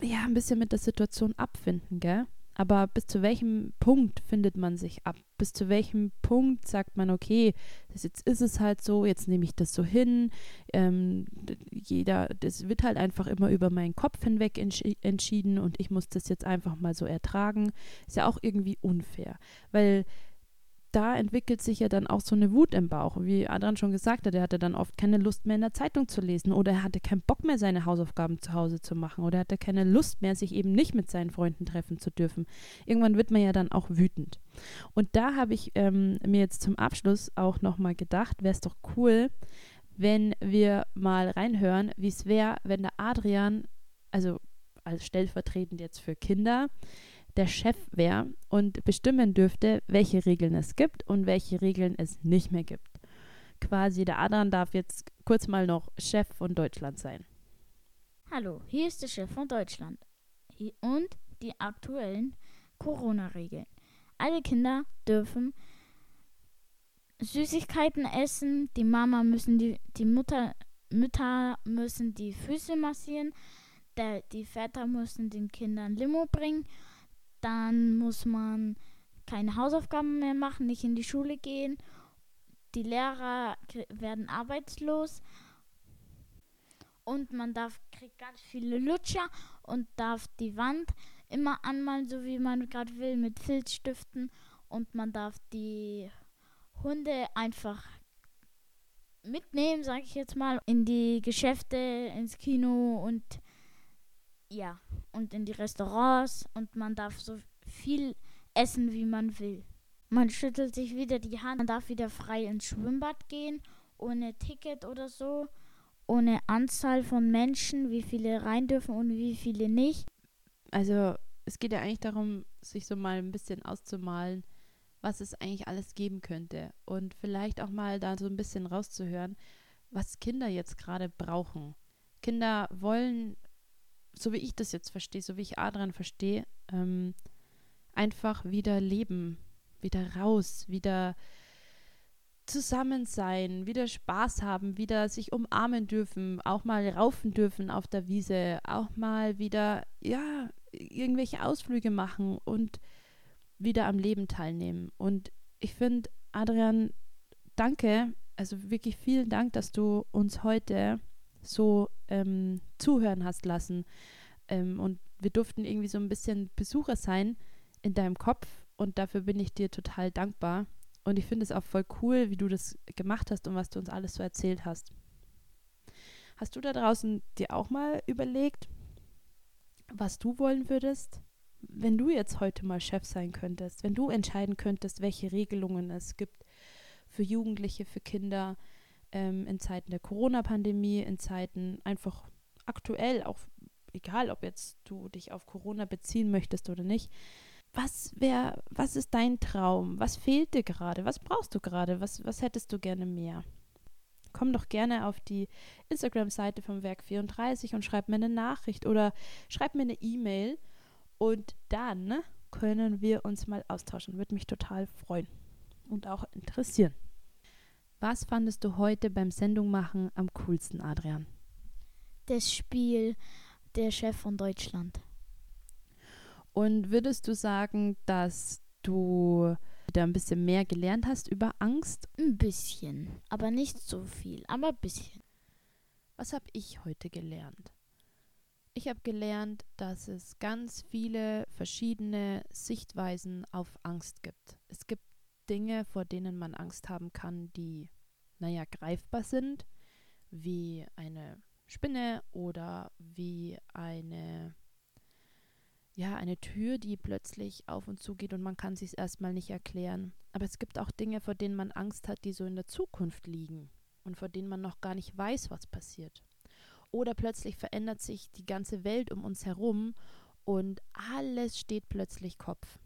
ja ein bisschen mit der Situation abfinden, gell? Aber bis zu welchem Punkt findet man sich ab? Bis zu welchem Punkt sagt man, okay, das jetzt ist es halt so, jetzt nehme ich das so hin. Ähm, jeder, das wird halt einfach immer über meinen Kopf hinweg entschieden und ich muss das jetzt einfach mal so ertragen. Ist ja auch irgendwie unfair, weil da entwickelt sich ja dann auch so eine Wut im Bauch. Wie Adrian schon gesagt hat, er hatte dann oft keine Lust mehr in der Zeitung zu lesen oder er hatte keinen Bock mehr, seine Hausaufgaben zu Hause zu machen oder er hatte keine Lust mehr, sich eben nicht mit seinen Freunden treffen zu dürfen. Irgendwann wird man ja dann auch wütend. Und da habe ich ähm, mir jetzt zum Abschluss auch nochmal gedacht, wäre es doch cool, wenn wir mal reinhören, wie es wäre, wenn der Adrian, also als stellvertretend jetzt für Kinder, der Chef wäre und bestimmen dürfte, welche Regeln es gibt und welche Regeln es nicht mehr gibt. Quasi der Adrian darf jetzt kurz mal noch Chef von Deutschland sein. Hallo, hier ist der Chef von Deutschland und die aktuellen Corona-Regeln. Alle Kinder dürfen Süßigkeiten essen, die Mama müssen die, die Mutter, Mütter müssen die Füße massieren, der, die Väter müssen den Kindern Limo bringen dann muss man keine Hausaufgaben mehr machen, nicht in die Schule gehen. Die Lehrer werden arbeitslos. Und man darf, kriegt ganz viele Lutscher und darf die Wand immer anmalen, so wie man gerade will, mit Filzstiften. Und man darf die Hunde einfach mitnehmen, sage ich jetzt mal, in die Geschäfte, ins Kino und ja, und in die Restaurants und man darf so viel essen, wie man will. Man schüttelt sich wieder die Hand, man darf wieder frei ins Schwimmbad gehen, ohne Ticket oder so. ohne Anzahl von Menschen, wie viele rein dürfen und wie viele nicht. Also es geht ja eigentlich darum, sich so mal ein bisschen auszumalen, was es eigentlich alles geben könnte und vielleicht auch mal da so ein bisschen rauszuhören, was Kinder jetzt gerade brauchen. Kinder wollen, so wie ich das jetzt verstehe, so wie ich Adrian verstehe, ähm, einfach wieder leben, wieder raus, wieder zusammen sein, wieder Spaß haben, wieder sich umarmen dürfen, auch mal raufen dürfen auf der Wiese, auch mal wieder, ja, irgendwelche Ausflüge machen und wieder am Leben teilnehmen. Und ich finde, Adrian, danke, also wirklich vielen Dank, dass du uns heute so ähm, zuhören hast lassen. Ähm, und wir durften irgendwie so ein bisschen Besucher sein in deinem Kopf und dafür bin ich dir total dankbar. Und ich finde es auch voll cool, wie du das gemacht hast und was du uns alles so erzählt hast. Hast du da draußen dir auch mal überlegt, was du wollen würdest, wenn du jetzt heute mal Chef sein könntest, wenn du entscheiden könntest, welche Regelungen es gibt für Jugendliche, für Kinder ähm, in Zeiten der Corona-Pandemie, in Zeiten einfach aktuell, auch egal, ob jetzt du dich auf Corona beziehen möchtest oder nicht, was wäre, was ist dein Traum? Was fehlt dir gerade? Was brauchst du gerade? Was, was hättest du gerne mehr? Komm doch gerne auf die Instagram-Seite vom Werk 34 und schreib mir eine Nachricht oder schreib mir eine E-Mail und dann können wir uns mal austauschen. Würde mich total freuen und auch interessieren. Was fandest du heute beim Sendung machen am coolsten, Adrian? Das Spiel Der Chef von Deutschland. Und würdest du sagen, dass du da ein bisschen mehr gelernt hast über Angst? Ein bisschen, aber nicht so viel, aber ein bisschen. Was habe ich heute gelernt? Ich habe gelernt, dass es ganz viele verschiedene Sichtweisen auf Angst gibt. Es gibt Dinge, vor denen man Angst haben kann, die, naja, greifbar sind, wie eine Spinne oder wie eine ja, eine Tür, die plötzlich auf und zu geht und man kann sich erstmal nicht erklären. Aber es gibt auch Dinge, vor denen man Angst hat, die so in der Zukunft liegen und vor denen man noch gar nicht weiß, was passiert. Oder plötzlich verändert sich die ganze Welt um uns herum und alles steht plötzlich Kopf.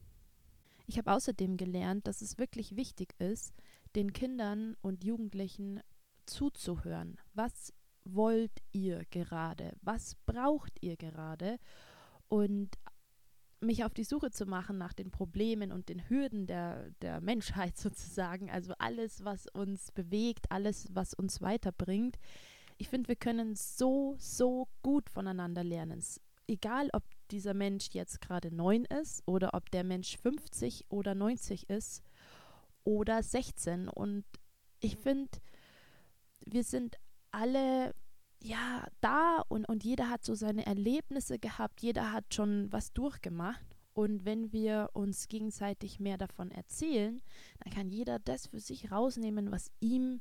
Ich habe außerdem gelernt, dass es wirklich wichtig ist, den Kindern und Jugendlichen zuzuhören. Was wollt ihr gerade? Was braucht ihr gerade? Und mich auf die Suche zu machen nach den Problemen und den Hürden der, der Menschheit sozusagen, also alles, was uns bewegt, alles, was uns weiterbringt. Ich finde, wir können so, so gut voneinander lernen. Egal, ob dieser Mensch jetzt gerade neun ist oder ob der Mensch 50 oder 90 ist oder 16. Und ich finde, wir sind alle ja, da und, und jeder hat so seine Erlebnisse gehabt, jeder hat schon was durchgemacht. Und wenn wir uns gegenseitig mehr davon erzählen, dann kann jeder das für sich rausnehmen, was ihm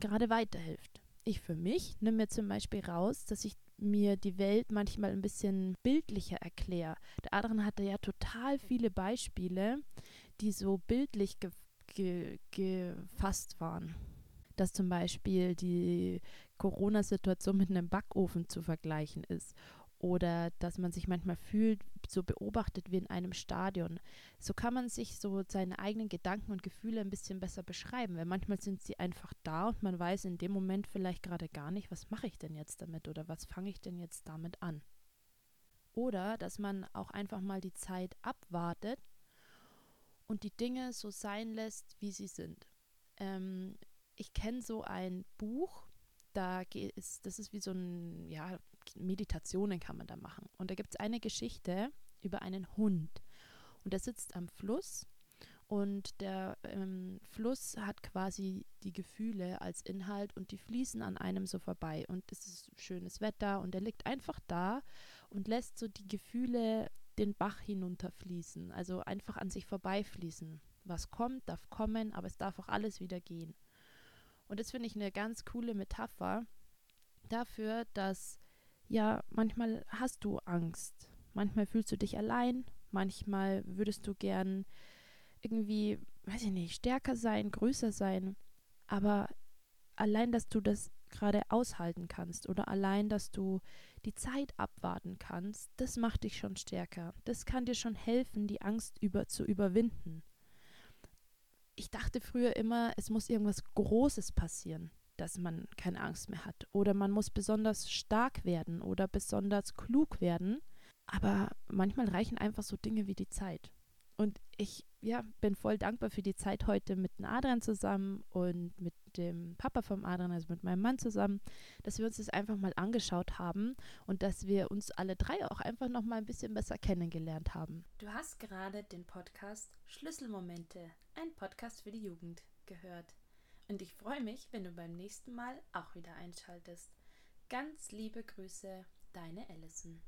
gerade weiterhilft. Ich für mich nehme mir zum Beispiel raus, dass ich mir die Welt manchmal ein bisschen bildlicher erkläre. Der Adrian hatte ja total viele Beispiele, die so bildlich ge ge gefasst waren dass zum Beispiel die Corona-Situation mit einem Backofen zu vergleichen ist oder dass man sich manchmal fühlt, so beobachtet wie in einem Stadion. So kann man sich so seine eigenen Gedanken und Gefühle ein bisschen besser beschreiben, weil manchmal sind sie einfach da und man weiß in dem Moment vielleicht gerade gar nicht, was mache ich denn jetzt damit oder was fange ich denn jetzt damit an. Oder dass man auch einfach mal die Zeit abwartet und die Dinge so sein lässt, wie sie sind. Ähm, ich kenne so ein Buch, da ist, das ist wie so ein, ja, Meditationen kann man da machen. Und da gibt es eine Geschichte über einen Hund. Und der sitzt am Fluss und der ähm, Fluss hat quasi die Gefühle als Inhalt und die fließen an einem so vorbei. Und es ist schönes Wetter und er liegt einfach da und lässt so die Gefühle den Bach hinunterfließen, also einfach an sich vorbeifließen. Was kommt, darf kommen, aber es darf auch alles wieder gehen. Und das finde ich eine ganz coole Metapher dafür, dass ja, manchmal hast du Angst. Manchmal fühlst du dich allein. Manchmal würdest du gern irgendwie, weiß ich nicht, stärker sein, größer sein. Aber allein, dass du das gerade aushalten kannst oder allein, dass du die Zeit abwarten kannst, das macht dich schon stärker. Das kann dir schon helfen, die Angst über, zu überwinden. Ich dachte früher immer, es muss irgendwas Großes passieren, dass man keine Angst mehr hat. Oder man muss besonders stark werden oder besonders klug werden. Aber manchmal reichen einfach so Dinge wie die Zeit. Und ich ja, bin voll dankbar für die Zeit heute mit dem Adrian zusammen und mit dem Papa vom Adrian, also mit meinem Mann zusammen, dass wir uns das einfach mal angeschaut haben und dass wir uns alle drei auch einfach noch mal ein bisschen besser kennengelernt haben. Du hast gerade den Podcast Schlüsselmomente, ein Podcast für die Jugend, gehört. Und ich freue mich, wenn du beim nächsten Mal auch wieder einschaltest. Ganz liebe Grüße, deine Allison.